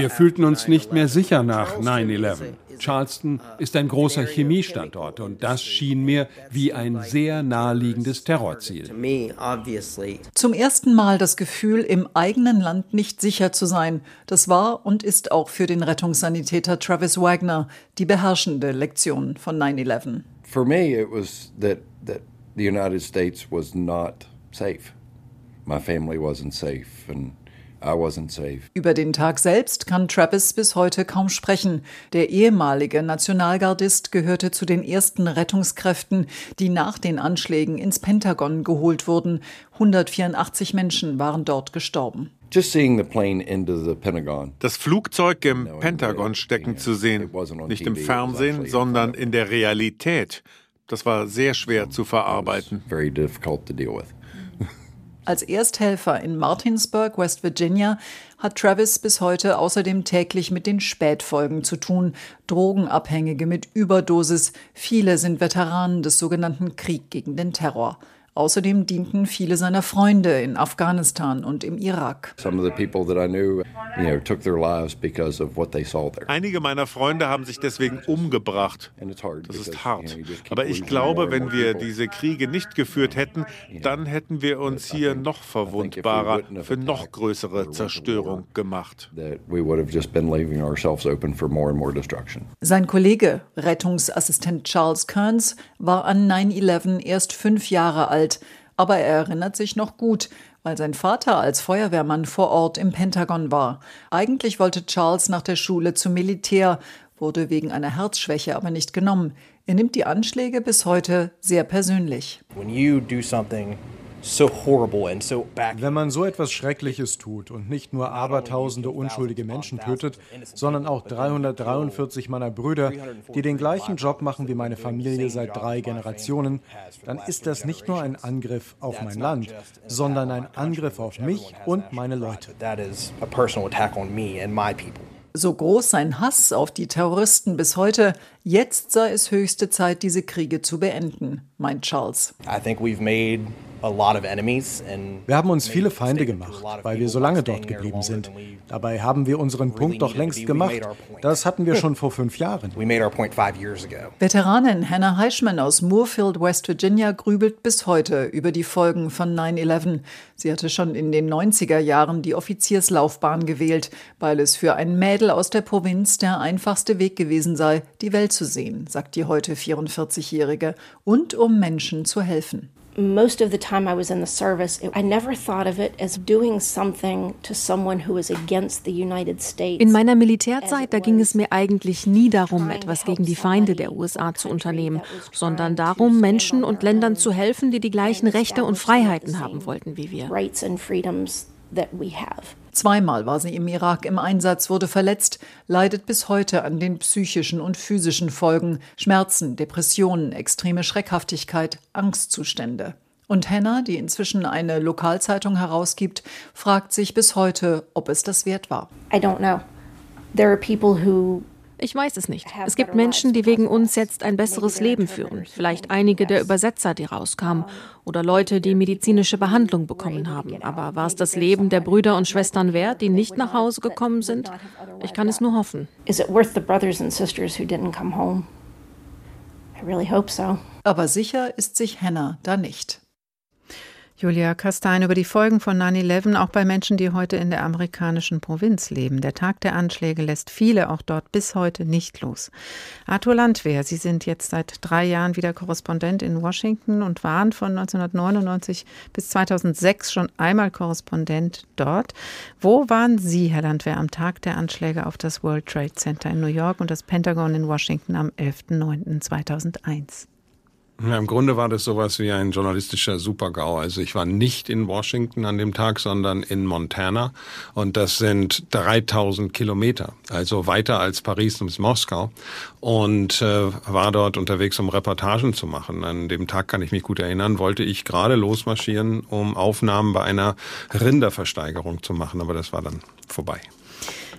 fühlten uns nicht mehr sicher nach 9/11. Charleston ist ein großer Chemiestandort und das schien mir wie ein sehr naheliegendes Terrorziel. Zum ersten Mal das Gefühl, im eigenen Land nicht sicher zu sein, das war und ist auch für den Rettungssanitäter Travis Wagner die beherrschende Lektion von 9/11. For me it was that that the United States was not safe. My family wasn't safe and über den Tag selbst kann Travis bis heute kaum sprechen. Der ehemalige Nationalgardist gehörte zu den ersten Rettungskräften, die nach den Anschlägen ins Pentagon geholt wurden. 184 Menschen waren dort gestorben. Das Flugzeug im Pentagon stecken zu sehen, nicht im Fernsehen, sondern in der Realität, das war sehr schwer zu verarbeiten. <laughs> Als Ersthelfer in Martinsburg, West Virginia, hat Travis bis heute außerdem täglich mit den Spätfolgen zu tun. Drogenabhängige mit Überdosis. Viele sind Veteranen des sogenannten Krieg gegen den Terror. Außerdem dienten viele seiner Freunde in Afghanistan und im Irak. Einige meiner Freunde haben sich deswegen umgebracht. Das ist hart. Aber ich glaube, wenn wir diese Kriege nicht geführt hätten, dann hätten wir uns hier noch verwundbarer für noch größere Zerstörung gemacht. Sein Kollege, Rettungsassistent Charles Kearns, war an 9-11 erst fünf Jahre alt alt, aber er erinnert sich noch gut, weil sein Vater als Feuerwehrmann vor Ort im Pentagon war. Eigentlich wollte Charles nach der Schule zum Militär, wurde wegen einer Herzschwäche aber nicht genommen. Er nimmt die Anschläge bis heute sehr persönlich. When you do something wenn man so etwas Schreckliches tut und nicht nur abertausende unschuldige Menschen tötet, sondern auch 343 meiner Brüder, die den gleichen Job machen wie meine Familie seit drei Generationen, dann ist das nicht nur ein Angriff auf mein Land, sondern ein Angriff auf mich und meine Leute. So groß sein Hass auf die Terroristen bis heute, jetzt sei es höchste Zeit, diese Kriege zu beenden, meint Charles. I think we've made wir haben uns viele Feinde gemacht, weil wir so lange dort geblieben sind. Dabei haben wir unseren Punkt doch längst gemacht. Das hatten wir schon vor fünf Jahren. Veteranin Hannah Heischmann aus Moorfield, West Virginia, grübelt bis heute über die Folgen von 9-11. Sie hatte schon in den 90er Jahren die Offizierslaufbahn gewählt, weil es für ein Mädel aus der Provinz der einfachste Weg gewesen sei, die Welt zu sehen, sagt die heute 44-Jährige, und um Menschen zu helfen most of the time I was in the service, I never thought of it as doing something to someone who is against the United States. In meiner Militärzeit, da ging es mir eigentlich nie darum, etwas gegen die Feinde der USA zu unternehmen, sondern darum, Menschen und Ländern zu helfen, die die gleichen Rechte und Freiheiten haben wollten wie wir. Zweimal war sie im Irak im Einsatz, wurde verletzt, leidet bis heute an den psychischen und physischen Folgen, Schmerzen, Depressionen, extreme Schreckhaftigkeit, Angstzustände. Und Hannah, die inzwischen eine Lokalzeitung herausgibt, fragt sich bis heute, ob es das wert war. I don't know. There are people who ich weiß es nicht. Es gibt Menschen, die wegen uns jetzt ein besseres Leben führen. Vielleicht einige der Übersetzer, die rauskamen. Oder Leute, die medizinische Behandlung bekommen haben. Aber war es das Leben der Brüder und Schwestern wert, die nicht nach Hause gekommen sind? Ich kann es nur hoffen. Is it worth the brothers and sisters who didn't come home? I really hope so. Aber sicher ist sich Hannah da nicht. Julia Kastein über die Folgen von 9-11 auch bei Menschen, die heute in der amerikanischen Provinz leben. Der Tag der Anschläge lässt viele auch dort bis heute nicht los. Arthur Landwehr, Sie sind jetzt seit drei Jahren wieder Korrespondent in Washington und waren von 1999 bis 2006 schon einmal Korrespondent dort. Wo waren Sie, Herr Landwehr, am Tag der Anschläge auf das World Trade Center in New York und das Pentagon in Washington am 11.09.2001? Ja, Im Grunde war das sowas wie ein journalistischer Supergau. Also ich war nicht in Washington an dem Tag, sondern in Montana. Und das sind 3000 Kilometer, also weiter als Paris und Moskau. Und äh, war dort unterwegs, um Reportagen zu machen. An dem Tag kann ich mich gut erinnern, wollte ich gerade losmarschieren, um Aufnahmen bei einer Rinderversteigerung zu machen. Aber das war dann vorbei.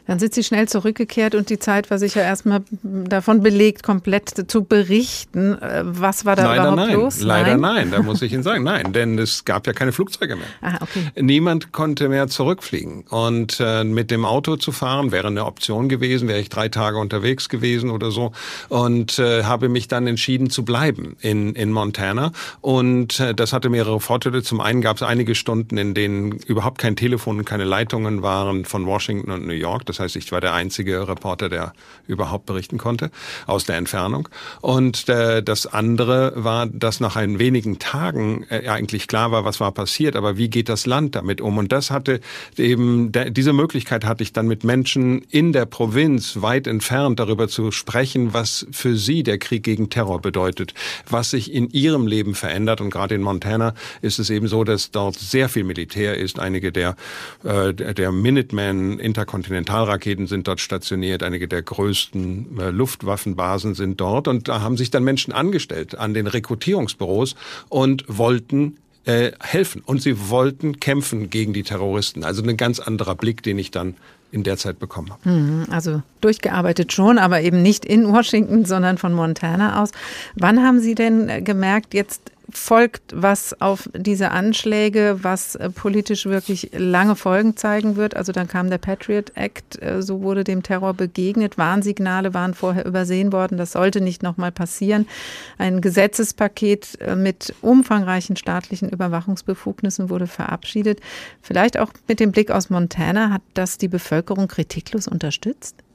Dann sind Sie schnell zurückgekehrt und die Zeit war sicher erstmal davon belegt, komplett zu berichten. Äh, was war da Leider überhaupt nein. los? Leider nein? nein, da muss <laughs> ich Ihnen sagen, nein, denn es gab ja keine Flugzeuge mehr. Ah, okay. Niemand konnte mehr zurückfliegen. Und äh, mit dem Auto zu fahren wäre eine Option gewesen, wäre ich drei Tage unterwegs gewesen oder so. Und äh, habe mich dann entschieden zu bleiben in, in Montana. Und äh, das hatte mehrere Vorteile. Zum einen gab es einige Stunden, in denen überhaupt kein Telefon und keine Leitungen waren von Washington und New York. Das das heißt, ich war der einzige Reporter, der überhaupt berichten konnte aus der Entfernung. Und äh, das andere war, dass nach ein wenigen Tagen äh, eigentlich klar war, was war passiert, aber wie geht das Land damit um? Und das hatte eben, diese Möglichkeit hatte ich dann mit Menschen in der Provinz weit entfernt darüber zu sprechen, was für sie der Krieg gegen Terror bedeutet, was sich in ihrem Leben verändert. Und gerade in Montana ist es eben so, dass dort sehr viel Militär ist. Einige der, äh, der Minuteman Interkontinental Raketen sind dort stationiert, einige der größten äh, Luftwaffenbasen sind dort und da haben sich dann Menschen angestellt an den Rekrutierungsbüros und wollten äh, helfen und sie wollten kämpfen gegen die Terroristen. Also ein ganz anderer Blick, den ich dann in der Zeit bekommen habe. Mhm, also durchgearbeitet schon, aber eben nicht in Washington, sondern von Montana aus. Wann haben Sie denn äh, gemerkt, jetzt folgt was auf diese Anschläge, was äh, politisch wirklich lange Folgen zeigen wird. Also dann kam der Patriot Act, äh, so wurde dem Terror begegnet. Warnsignale waren vorher übersehen worden. Das sollte nicht nochmal passieren. Ein Gesetzespaket äh, mit umfangreichen staatlichen Überwachungsbefugnissen wurde verabschiedet. Vielleicht auch mit dem Blick aus Montana hat das die Bevölkerung kritiklos unterstützt?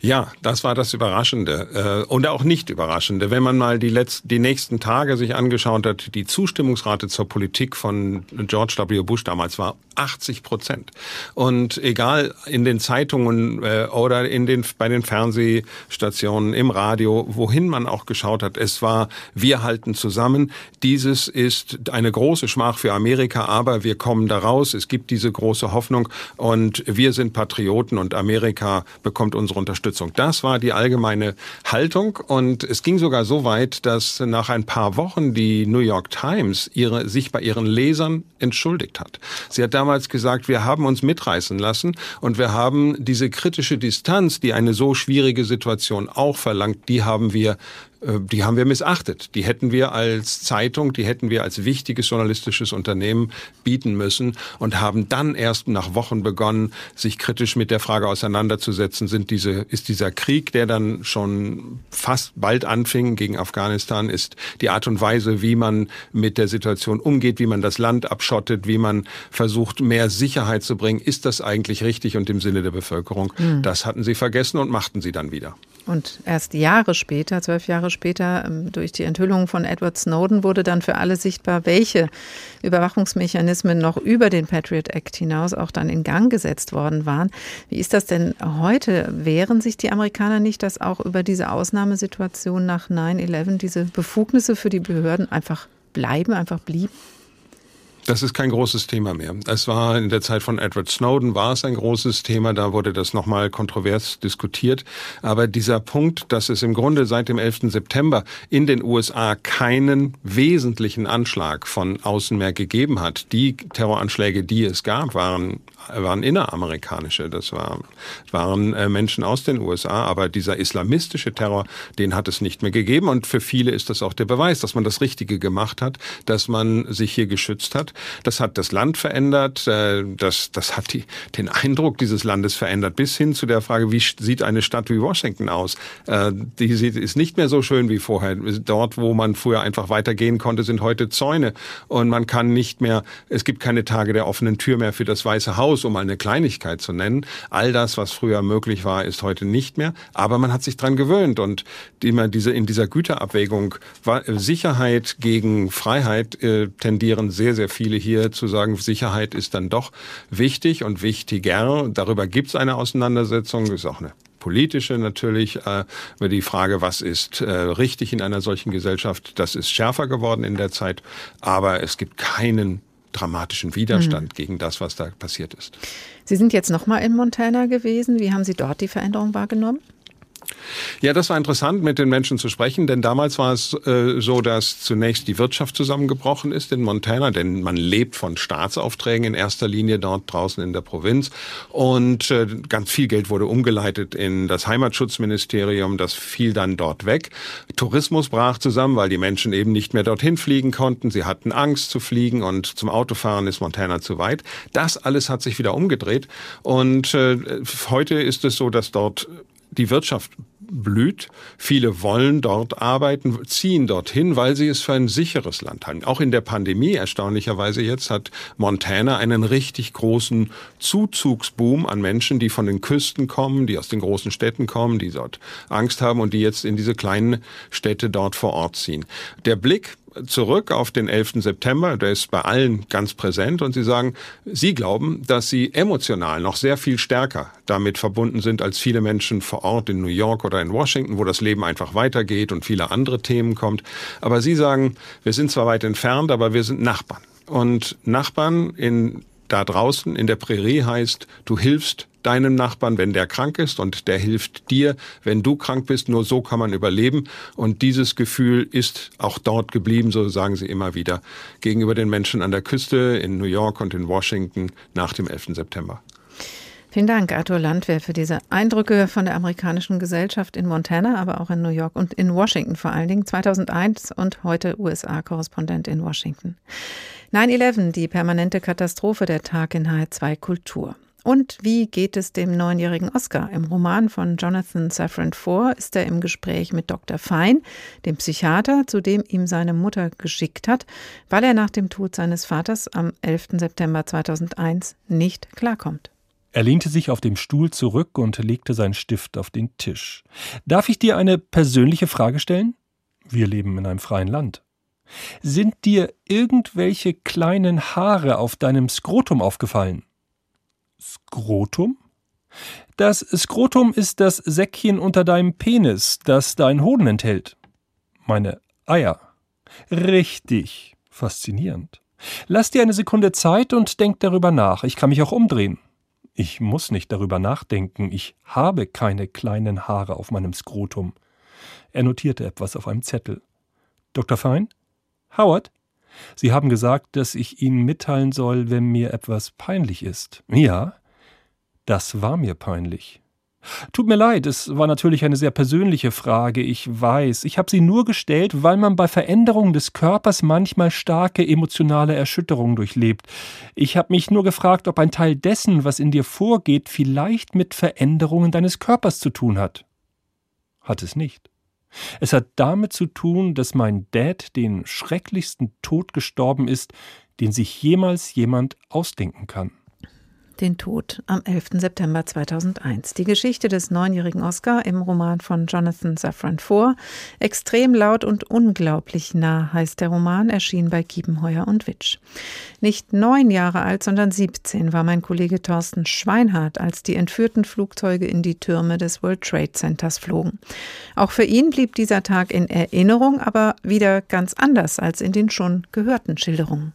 Ja, das war das Überraschende äh, und auch nicht Überraschende. Wenn man mal die, letzten, die nächsten Tage sich angeschaut hat, die Zustimmungsrate zur Politik von George W. Bush damals war 80 Prozent. Und egal in den Zeitungen äh, oder in den, bei den Fernsehstationen, im Radio, wohin man auch geschaut hat, es war, wir halten zusammen. Dieses ist eine große Schmach für Amerika, aber wir kommen da raus. Es gibt diese große Hoffnung und wir sind Patrioten und Amerika bekommt unsere Unterstützung. Das war die allgemeine Haltung und es ging sogar so weit, dass nach ein paar Wochen die New York Times ihre, sich bei ihren Lesern entschuldigt hat. Sie hat damals gesagt, wir haben uns mitreißen lassen und wir haben diese kritische Distanz, die eine so schwierige Situation auch verlangt, die haben wir die haben wir missachtet. Die hätten wir als Zeitung, die hätten wir als wichtiges journalistisches Unternehmen bieten müssen und haben dann erst nach Wochen begonnen, sich kritisch mit der Frage auseinanderzusetzen, sind diese, ist dieser Krieg, der dann schon fast bald anfing gegen Afghanistan, ist die Art und Weise, wie man mit der Situation umgeht, wie man das Land abschottet, wie man versucht, mehr Sicherheit zu bringen, ist das eigentlich richtig und im Sinne der Bevölkerung? Mhm. Das hatten sie vergessen und machten sie dann wieder. Und erst Jahre später, zwölf Jahre später, ähm, durch die Enthüllung von Edward Snowden wurde dann für alle sichtbar, welche Überwachungsmechanismen noch über den Patriot Act hinaus auch dann in Gang gesetzt worden waren. Wie ist das denn heute? Wehren sich die Amerikaner nicht, dass auch über diese Ausnahmesituation nach 9-11 diese Befugnisse für die Behörden einfach bleiben, einfach blieben? Das ist kein großes Thema mehr. Es war in der Zeit von Edward Snowden war es ein großes Thema, da wurde das nochmal kontrovers diskutiert. Aber dieser Punkt, dass es im Grunde seit dem 11. September in den USA keinen wesentlichen Anschlag von außen mehr gegeben hat. Die Terroranschläge, die es gab, waren waren inneramerikanische. Das war, waren äh, Menschen aus den USA. Aber dieser islamistische Terror, den hat es nicht mehr gegeben. Und für viele ist das auch der Beweis, dass man das Richtige gemacht hat, dass man sich hier geschützt hat. Das hat das Land verändert. Äh, das, das hat die, den Eindruck dieses Landes verändert. Bis hin zu der Frage, wie sieht eine Stadt wie Washington aus? Äh, die ist nicht mehr so schön wie vorher. Dort, wo man früher einfach weitergehen konnte, sind heute Zäune. Und man kann nicht mehr, es gibt keine Tage der offenen Tür mehr für das Weiße Haus. Um eine Kleinigkeit zu nennen. All das, was früher möglich war, ist heute nicht mehr. Aber man hat sich dran gewöhnt und immer diese, in dieser Güterabwägung war, Sicherheit gegen Freiheit äh, tendieren sehr, sehr viele hier zu sagen, Sicherheit ist dann doch wichtig und wichtiger. Darüber gibt es eine Auseinandersetzung, ist auch eine politische natürlich, äh, über die Frage, was ist äh, richtig in einer solchen Gesellschaft, das ist schärfer geworden in der Zeit, aber es gibt keinen dramatischen Widerstand mhm. gegen das, was da passiert ist. Sie sind jetzt noch mal in Montana gewesen. Wie haben Sie dort die Veränderung wahrgenommen? Ja, das war interessant, mit den Menschen zu sprechen, denn damals war es äh, so, dass zunächst die Wirtschaft zusammengebrochen ist in Montana, denn man lebt von Staatsaufträgen in erster Linie dort draußen in der Provinz und äh, ganz viel Geld wurde umgeleitet in das Heimatschutzministerium, das fiel dann dort weg. Tourismus brach zusammen, weil die Menschen eben nicht mehr dorthin fliegen konnten. Sie hatten Angst zu fliegen und zum Autofahren ist Montana zu weit. Das alles hat sich wieder umgedreht und äh, heute ist es so, dass dort die Wirtschaft blüht. Viele wollen dort arbeiten, ziehen dorthin, weil sie es für ein sicheres Land halten. Auch in der Pandemie, erstaunlicherweise jetzt, hat Montana einen richtig großen Zuzugsboom an Menschen, die von den Küsten kommen, die aus den großen Städten kommen, die dort Angst haben und die jetzt in diese kleinen Städte dort vor Ort ziehen. Der Blick zurück auf den 11. September, der ist bei allen ganz präsent und sie sagen, sie glauben, dass sie emotional noch sehr viel stärker damit verbunden sind als viele Menschen vor Ort in New York oder in Washington, wo das Leben einfach weitergeht und viele andere Themen kommt. Aber sie sagen, wir sind zwar weit entfernt, aber wir sind Nachbarn. Und Nachbarn in da draußen in der Prärie heißt, du hilfst deinem Nachbarn, wenn der krank ist und der hilft dir, wenn du krank bist. Nur so kann man überleben. Und dieses Gefühl ist auch dort geblieben, so sagen sie immer wieder, gegenüber den Menschen an der Küste in New York und in Washington nach dem 11. September. Vielen Dank, Arthur Landwehr, für diese Eindrücke von der amerikanischen Gesellschaft in Montana, aber auch in New York und in Washington vor allen Dingen. 2001 und heute USA-Korrespondent in Washington. 9-11, die permanente Katastrophe der Tag in H2 Kultur. Und wie geht es dem neunjährigen Oscar? Im Roman von Jonathan Safran Foer ist er im Gespräch mit Dr. Fein, dem Psychiater, zu dem ihm seine Mutter geschickt hat, weil er nach dem Tod seines Vaters am 11. September 2001 nicht klarkommt. Er lehnte sich auf dem Stuhl zurück und legte seinen Stift auf den Tisch. Darf ich dir eine persönliche Frage stellen? Wir leben in einem freien Land. Sind dir irgendwelche kleinen Haare auf deinem Skrotum aufgefallen? Skrotum? Das Skrotum ist das Säckchen unter deinem Penis, das dein Hoden enthält. Meine Eier. Richtig. Faszinierend. Lass dir eine Sekunde Zeit und denk darüber nach. Ich kann mich auch umdrehen. Ich muss nicht darüber nachdenken. Ich habe keine kleinen Haare auf meinem Skrotum. Er notierte etwas auf einem Zettel. Dr. Fein? Howard? Sie haben gesagt, dass ich Ihnen mitteilen soll, wenn mir etwas peinlich ist. Ja, das war mir peinlich. Tut mir leid, es war natürlich eine sehr persönliche Frage, ich weiß. Ich habe sie nur gestellt, weil man bei Veränderungen des Körpers manchmal starke emotionale Erschütterungen durchlebt. Ich habe mich nur gefragt, ob ein Teil dessen, was in dir vorgeht, vielleicht mit Veränderungen deines Körpers zu tun hat. Hat es nicht. Es hat damit zu tun, dass mein Dad den schrecklichsten Tod gestorben ist, den sich jemals jemand ausdenken kann den Tod am 11. September 2001. Die Geschichte des neunjährigen Oscar im Roman von Jonathan Safran Foer. Extrem laut und unglaublich nah heißt der Roman, erschien bei Kiepenheuer und Witsch. Nicht neun Jahre alt, sondern 17 war mein Kollege Thorsten Schweinhardt, als die entführten Flugzeuge in die Türme des World Trade Centers flogen. Auch für ihn blieb dieser Tag in Erinnerung, aber wieder ganz anders als in den schon gehörten Schilderungen.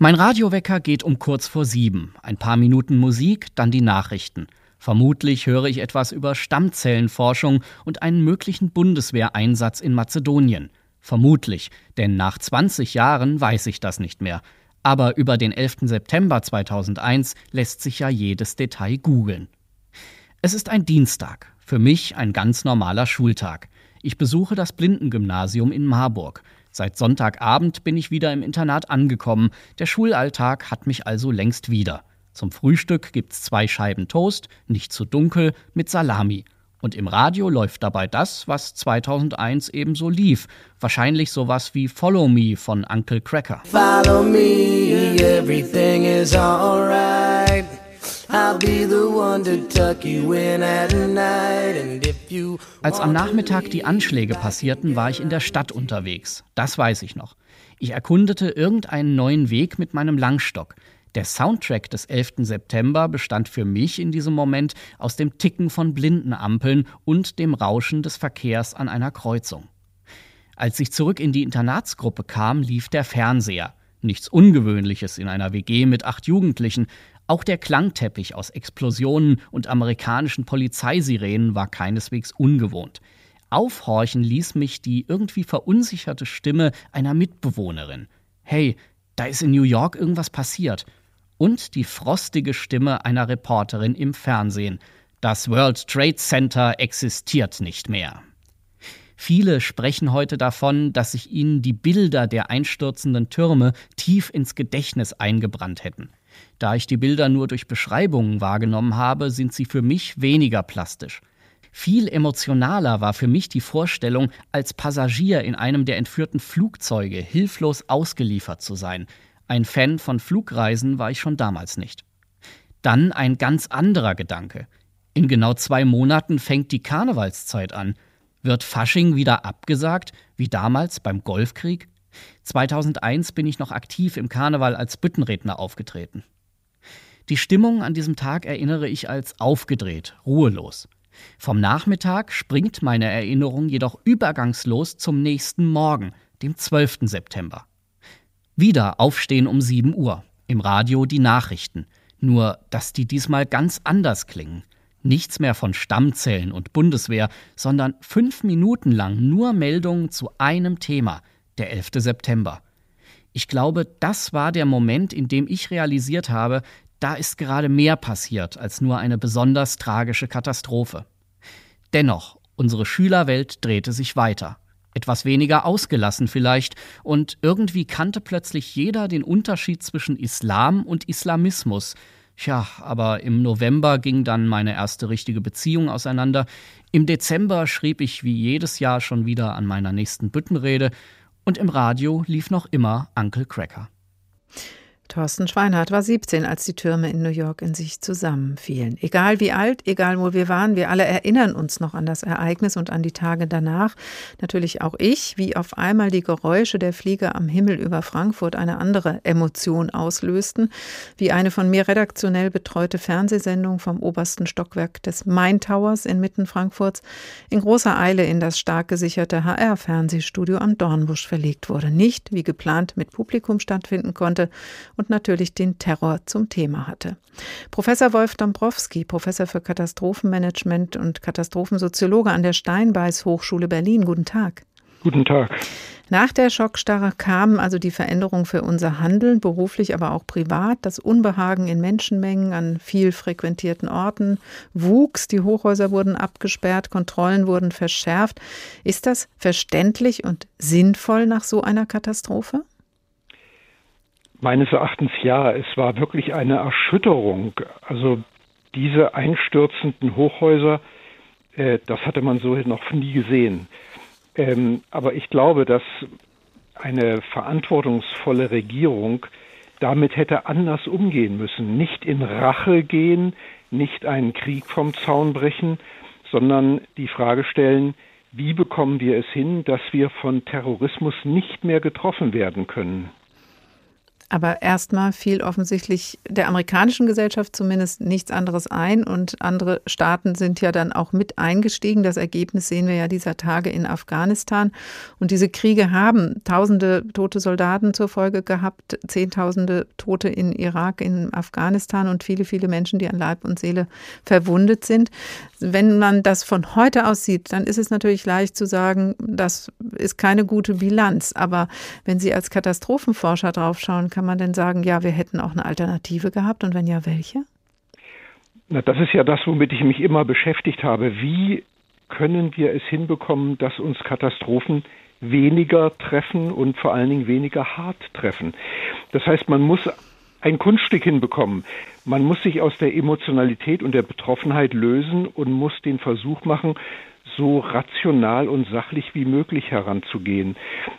Mein Radiowecker geht um kurz vor sieben. Ein paar Minuten Musik, dann die Nachrichten. Vermutlich höre ich etwas über Stammzellenforschung und einen möglichen Bundeswehreinsatz in Mazedonien. Vermutlich, denn nach 20 Jahren weiß ich das nicht mehr. Aber über den 11. September 2001 lässt sich ja jedes Detail googeln. Es ist ein Dienstag, für mich ein ganz normaler Schultag. Ich besuche das Blindengymnasium in Marburg. Seit Sonntagabend bin ich wieder im Internat angekommen. Der Schulalltag hat mich also längst wieder. Zum Frühstück gibt's zwei Scheiben Toast, nicht zu dunkel, mit Salami. Und im Radio läuft dabei das, was 2001 ebenso lief. Wahrscheinlich sowas wie Follow Me von Uncle Cracker. Follow me, everything is alright. Als am Nachmittag die Anschläge passierten, war ich in der Stadt unterwegs. Das weiß ich noch. Ich erkundete irgendeinen neuen Weg mit meinem Langstock. Der Soundtrack des 11. September bestand für mich in diesem Moment aus dem Ticken von Blindenampeln und dem Rauschen des Verkehrs an einer Kreuzung. Als ich zurück in die Internatsgruppe kam, lief der Fernseher. Nichts Ungewöhnliches in einer WG mit acht Jugendlichen, auch der Klangteppich aus Explosionen und amerikanischen Polizeisirenen war keineswegs ungewohnt. Aufhorchen ließ mich die irgendwie verunsicherte Stimme einer Mitbewohnerin. Hey, da ist in New York irgendwas passiert. Und die frostige Stimme einer Reporterin im Fernsehen. Das World Trade Center existiert nicht mehr. Viele sprechen heute davon, dass sich ihnen die Bilder der einstürzenden Türme tief ins Gedächtnis eingebrannt hätten. Da ich die Bilder nur durch Beschreibungen wahrgenommen habe, sind sie für mich weniger plastisch. Viel emotionaler war für mich die Vorstellung, als Passagier in einem der entführten Flugzeuge hilflos ausgeliefert zu sein. Ein Fan von Flugreisen war ich schon damals nicht. Dann ein ganz anderer Gedanke. In genau zwei Monaten fängt die Karnevalszeit an. Wird Fasching wieder abgesagt, wie damals beim Golfkrieg? 2001 bin ich noch aktiv im Karneval als Büttenredner aufgetreten. Die Stimmung an diesem Tag erinnere ich als aufgedreht, ruhelos. Vom Nachmittag springt meine Erinnerung jedoch übergangslos zum nächsten Morgen, dem 12. September. Wieder aufstehen um 7 Uhr, im Radio die Nachrichten, nur dass die diesmal ganz anders klingen. Nichts mehr von Stammzellen und Bundeswehr, sondern fünf Minuten lang nur Meldungen zu einem Thema, der 11. September. Ich glaube, das war der Moment, in dem ich realisiert habe, da ist gerade mehr passiert als nur eine besonders tragische Katastrophe. Dennoch, unsere Schülerwelt drehte sich weiter. Etwas weniger ausgelassen vielleicht, und irgendwie kannte plötzlich jeder den Unterschied zwischen Islam und Islamismus. Tja, aber im November ging dann meine erste richtige Beziehung auseinander. Im Dezember schrieb ich wie jedes Jahr schon wieder an meiner nächsten Büttenrede, und im Radio lief noch immer Uncle Cracker. Thorsten Schweinhardt war 17, als die Türme in New York in sich zusammenfielen. Egal wie alt, egal wo wir waren, wir alle erinnern uns noch an das Ereignis und an die Tage danach. Natürlich auch ich, wie auf einmal die Geräusche der Flieger am Himmel über Frankfurt eine andere Emotion auslösten, wie eine von mir redaktionell betreute Fernsehsendung vom obersten Stockwerk des Main Towers inmitten Frankfurts in großer Eile in das stark gesicherte HR-Fernsehstudio am Dornbusch verlegt wurde. Nicht, wie geplant, mit Publikum stattfinden konnte und natürlich den Terror zum Thema hatte. Professor Wolf Dombrowski, Professor für Katastrophenmanagement und Katastrophensoziologe an der Steinbeis Hochschule Berlin. Guten Tag. Guten Tag. Nach der Schockstarre kamen also die Veränderungen für unser Handeln, beruflich, aber auch privat. Das Unbehagen in Menschenmengen an viel frequentierten Orten wuchs, die Hochhäuser wurden abgesperrt, Kontrollen wurden verschärft. Ist das verständlich und sinnvoll nach so einer Katastrophe? Meines Erachtens ja, es war wirklich eine Erschütterung. Also diese einstürzenden Hochhäuser, äh, das hatte man so noch nie gesehen. Ähm, aber ich glaube, dass eine verantwortungsvolle Regierung damit hätte anders umgehen müssen. Nicht in Rache gehen, nicht einen Krieg vom Zaun brechen, sondern die Frage stellen, wie bekommen wir es hin, dass wir von Terrorismus nicht mehr getroffen werden können? Aber erstmal fiel offensichtlich der amerikanischen Gesellschaft zumindest nichts anderes ein und andere Staaten sind ja dann auch mit eingestiegen. Das Ergebnis sehen wir ja dieser Tage in Afghanistan. Und diese Kriege haben tausende tote Soldaten zur Folge gehabt, zehntausende Tote in Irak, in Afghanistan und viele, viele Menschen, die an Leib und Seele verwundet sind. Wenn man das von heute aus sieht, dann ist es natürlich leicht zu sagen, das ist keine gute Bilanz. Aber wenn Sie als Katastrophenforscher draufschauen, kann man denn sagen, ja, wir hätten auch eine Alternative gehabt und wenn ja, welche? Na, das ist ja das, womit ich mich immer beschäftigt habe. Wie können wir es hinbekommen, dass uns Katastrophen weniger treffen und vor allen Dingen weniger hart treffen? Das heißt, man muss ein Kunststück hinbekommen. Man muss sich aus der Emotionalität und der Betroffenheit lösen und muss den Versuch machen, so rational und sachlich wie möglich heranzugehen.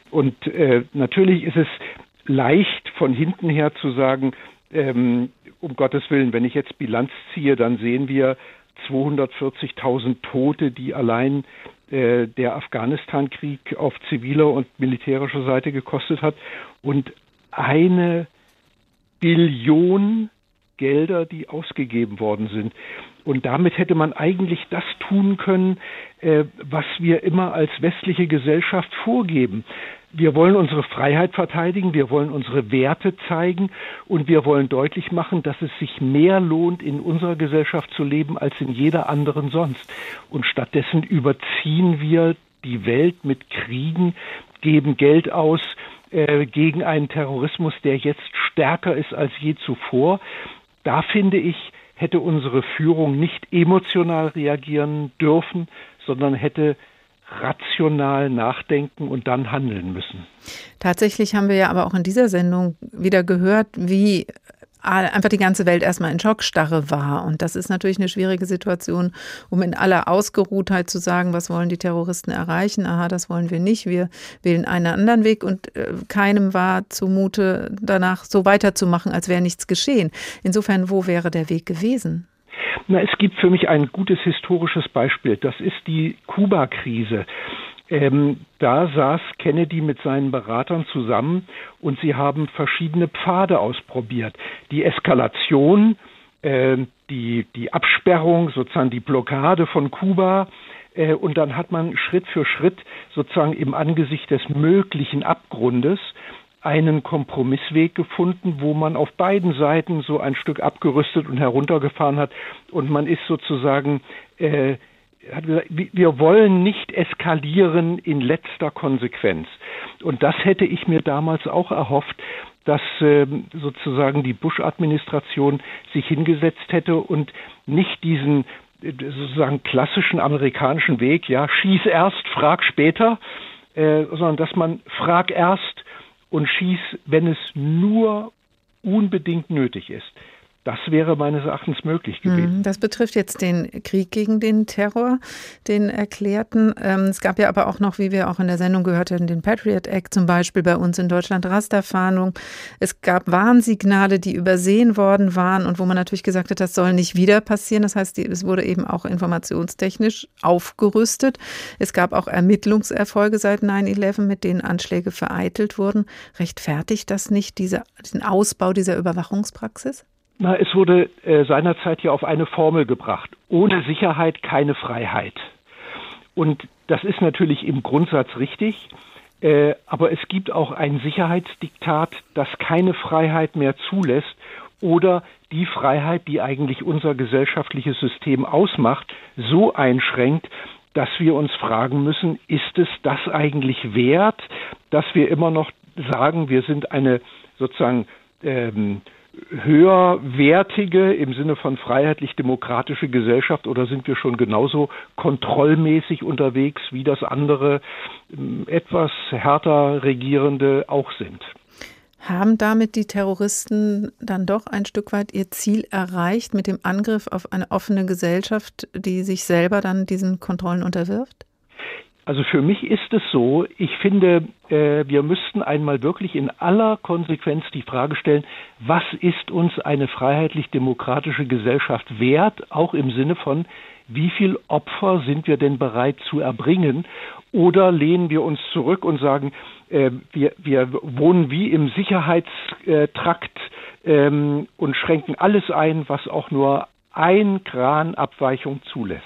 Und äh, natürlich ist es leicht von hinten her zu sagen, ähm, um Gottes Willen, wenn ich jetzt Bilanz ziehe, dann sehen wir 240.000 Tote, die allein äh, der Afghanistan-Krieg auf ziviler und militärischer Seite gekostet hat und eine Billion Gelder, die ausgegeben worden sind. Und damit hätte man eigentlich das tun können, äh, was wir immer als westliche Gesellschaft vorgeben. Wir wollen unsere Freiheit verteidigen, wir wollen unsere Werte zeigen und wir wollen deutlich machen, dass es sich mehr lohnt, in unserer Gesellschaft zu leben als in jeder anderen sonst. Und stattdessen überziehen wir die Welt mit Kriegen, geben Geld aus äh, gegen einen Terrorismus, der jetzt stärker ist als je zuvor. Da finde ich, hätte unsere Führung nicht emotional reagieren dürfen, sondern hätte rational nachdenken und dann handeln müssen. Tatsächlich haben wir ja aber auch in dieser Sendung wieder gehört, wie einfach die ganze Welt erstmal in Schockstarre war. Und das ist natürlich eine schwierige Situation, um in aller Ausgeruhtheit zu sagen, was wollen die Terroristen erreichen? Aha, das wollen wir nicht. Wir wählen einen anderen Weg und äh, keinem war zumute, danach so weiterzumachen, als wäre nichts geschehen. Insofern, wo wäre der Weg gewesen? Na, es gibt für mich ein gutes historisches Beispiel. Das ist die Kuba-Krise. Ähm, da saß Kennedy mit seinen Beratern zusammen und sie haben verschiedene Pfade ausprobiert. Die Eskalation, äh, die, die Absperrung, sozusagen die Blockade von Kuba, äh, und dann hat man Schritt für Schritt sozusagen im Angesicht des möglichen Abgrundes einen Kompromissweg gefunden, wo man auf beiden Seiten so ein Stück abgerüstet und heruntergefahren hat und man ist sozusagen äh, hat gesagt, wir wollen nicht eskalieren in letzter Konsequenz. Und das hätte ich mir damals auch erhofft, dass äh, sozusagen die Bush-Administration sich hingesetzt hätte und nicht diesen äh, sozusagen klassischen amerikanischen Weg, ja, schieß erst, frag später, äh, sondern dass man frag erst und schieß, wenn es nur unbedingt nötig ist. Das wäre meines Erachtens möglich gewesen. Hm, das betrifft jetzt den Krieg gegen den Terror, den erklärten. Ähm, es gab ja aber auch noch, wie wir auch in der Sendung gehört haben, den Patriot Act zum Beispiel bei uns in Deutschland, Rasterfahndung. Es gab Warnsignale, die übersehen worden waren und wo man natürlich gesagt hat, das soll nicht wieder passieren. Das heißt, es wurde eben auch informationstechnisch aufgerüstet. Es gab auch Ermittlungserfolge seit 9-11, mit denen Anschläge vereitelt wurden. Rechtfertigt das nicht diese, den Ausbau dieser Überwachungspraxis? Na, es wurde äh, seinerzeit ja auf eine Formel gebracht. Ohne Sicherheit keine Freiheit. Und das ist natürlich im Grundsatz richtig. Äh, aber es gibt auch ein Sicherheitsdiktat, das keine Freiheit mehr zulässt oder die Freiheit, die eigentlich unser gesellschaftliches System ausmacht, so einschränkt, dass wir uns fragen müssen, ist es das eigentlich wert, dass wir immer noch sagen, wir sind eine sozusagen ähm, höherwertige im Sinne von freiheitlich-demokratische Gesellschaft oder sind wir schon genauso kontrollmäßig unterwegs, wie das andere ähm, etwas härter regierende auch sind? Haben damit die Terroristen dann doch ein Stück weit ihr Ziel erreicht mit dem Angriff auf eine offene Gesellschaft, die sich selber dann diesen Kontrollen unterwirft? Also für mich ist es so, ich finde, äh, wir müssten einmal wirklich in aller Konsequenz die Frage stellen, was ist uns eine freiheitlich-demokratische Gesellschaft wert, auch im Sinne von, wie viel Opfer sind wir denn bereit zu erbringen? Oder lehnen wir uns zurück und sagen, äh, wir, wir wohnen wie im Sicherheitstrakt ähm, und schränken alles ein, was auch nur ein Gran Abweichung zulässt.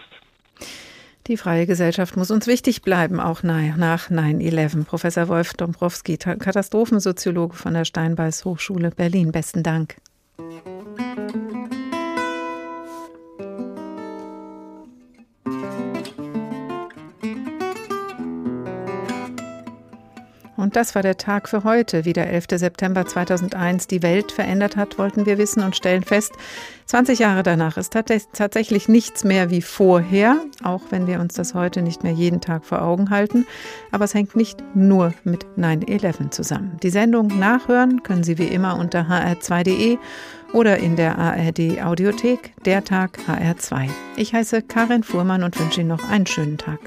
Die freie Gesellschaft muss uns wichtig bleiben, auch nach 9-11. Professor Wolf Dombrowski, Katastrophensoziologe von der Steinbeis Hochschule Berlin. Besten Dank. Und das war der Tag für heute, wie der 11. September 2001 die Welt verändert hat, wollten wir wissen und stellen fest, 20 Jahre danach ist tatsächlich nichts mehr wie vorher, auch wenn wir uns das heute nicht mehr jeden Tag vor Augen halten. Aber es hängt nicht nur mit 9-11 zusammen. Die Sendung nachhören können Sie wie immer unter hr2.de oder in der ARD Audiothek, der Tag HR2. Ich heiße Karin Fuhrmann und wünsche Ihnen noch einen schönen Tag.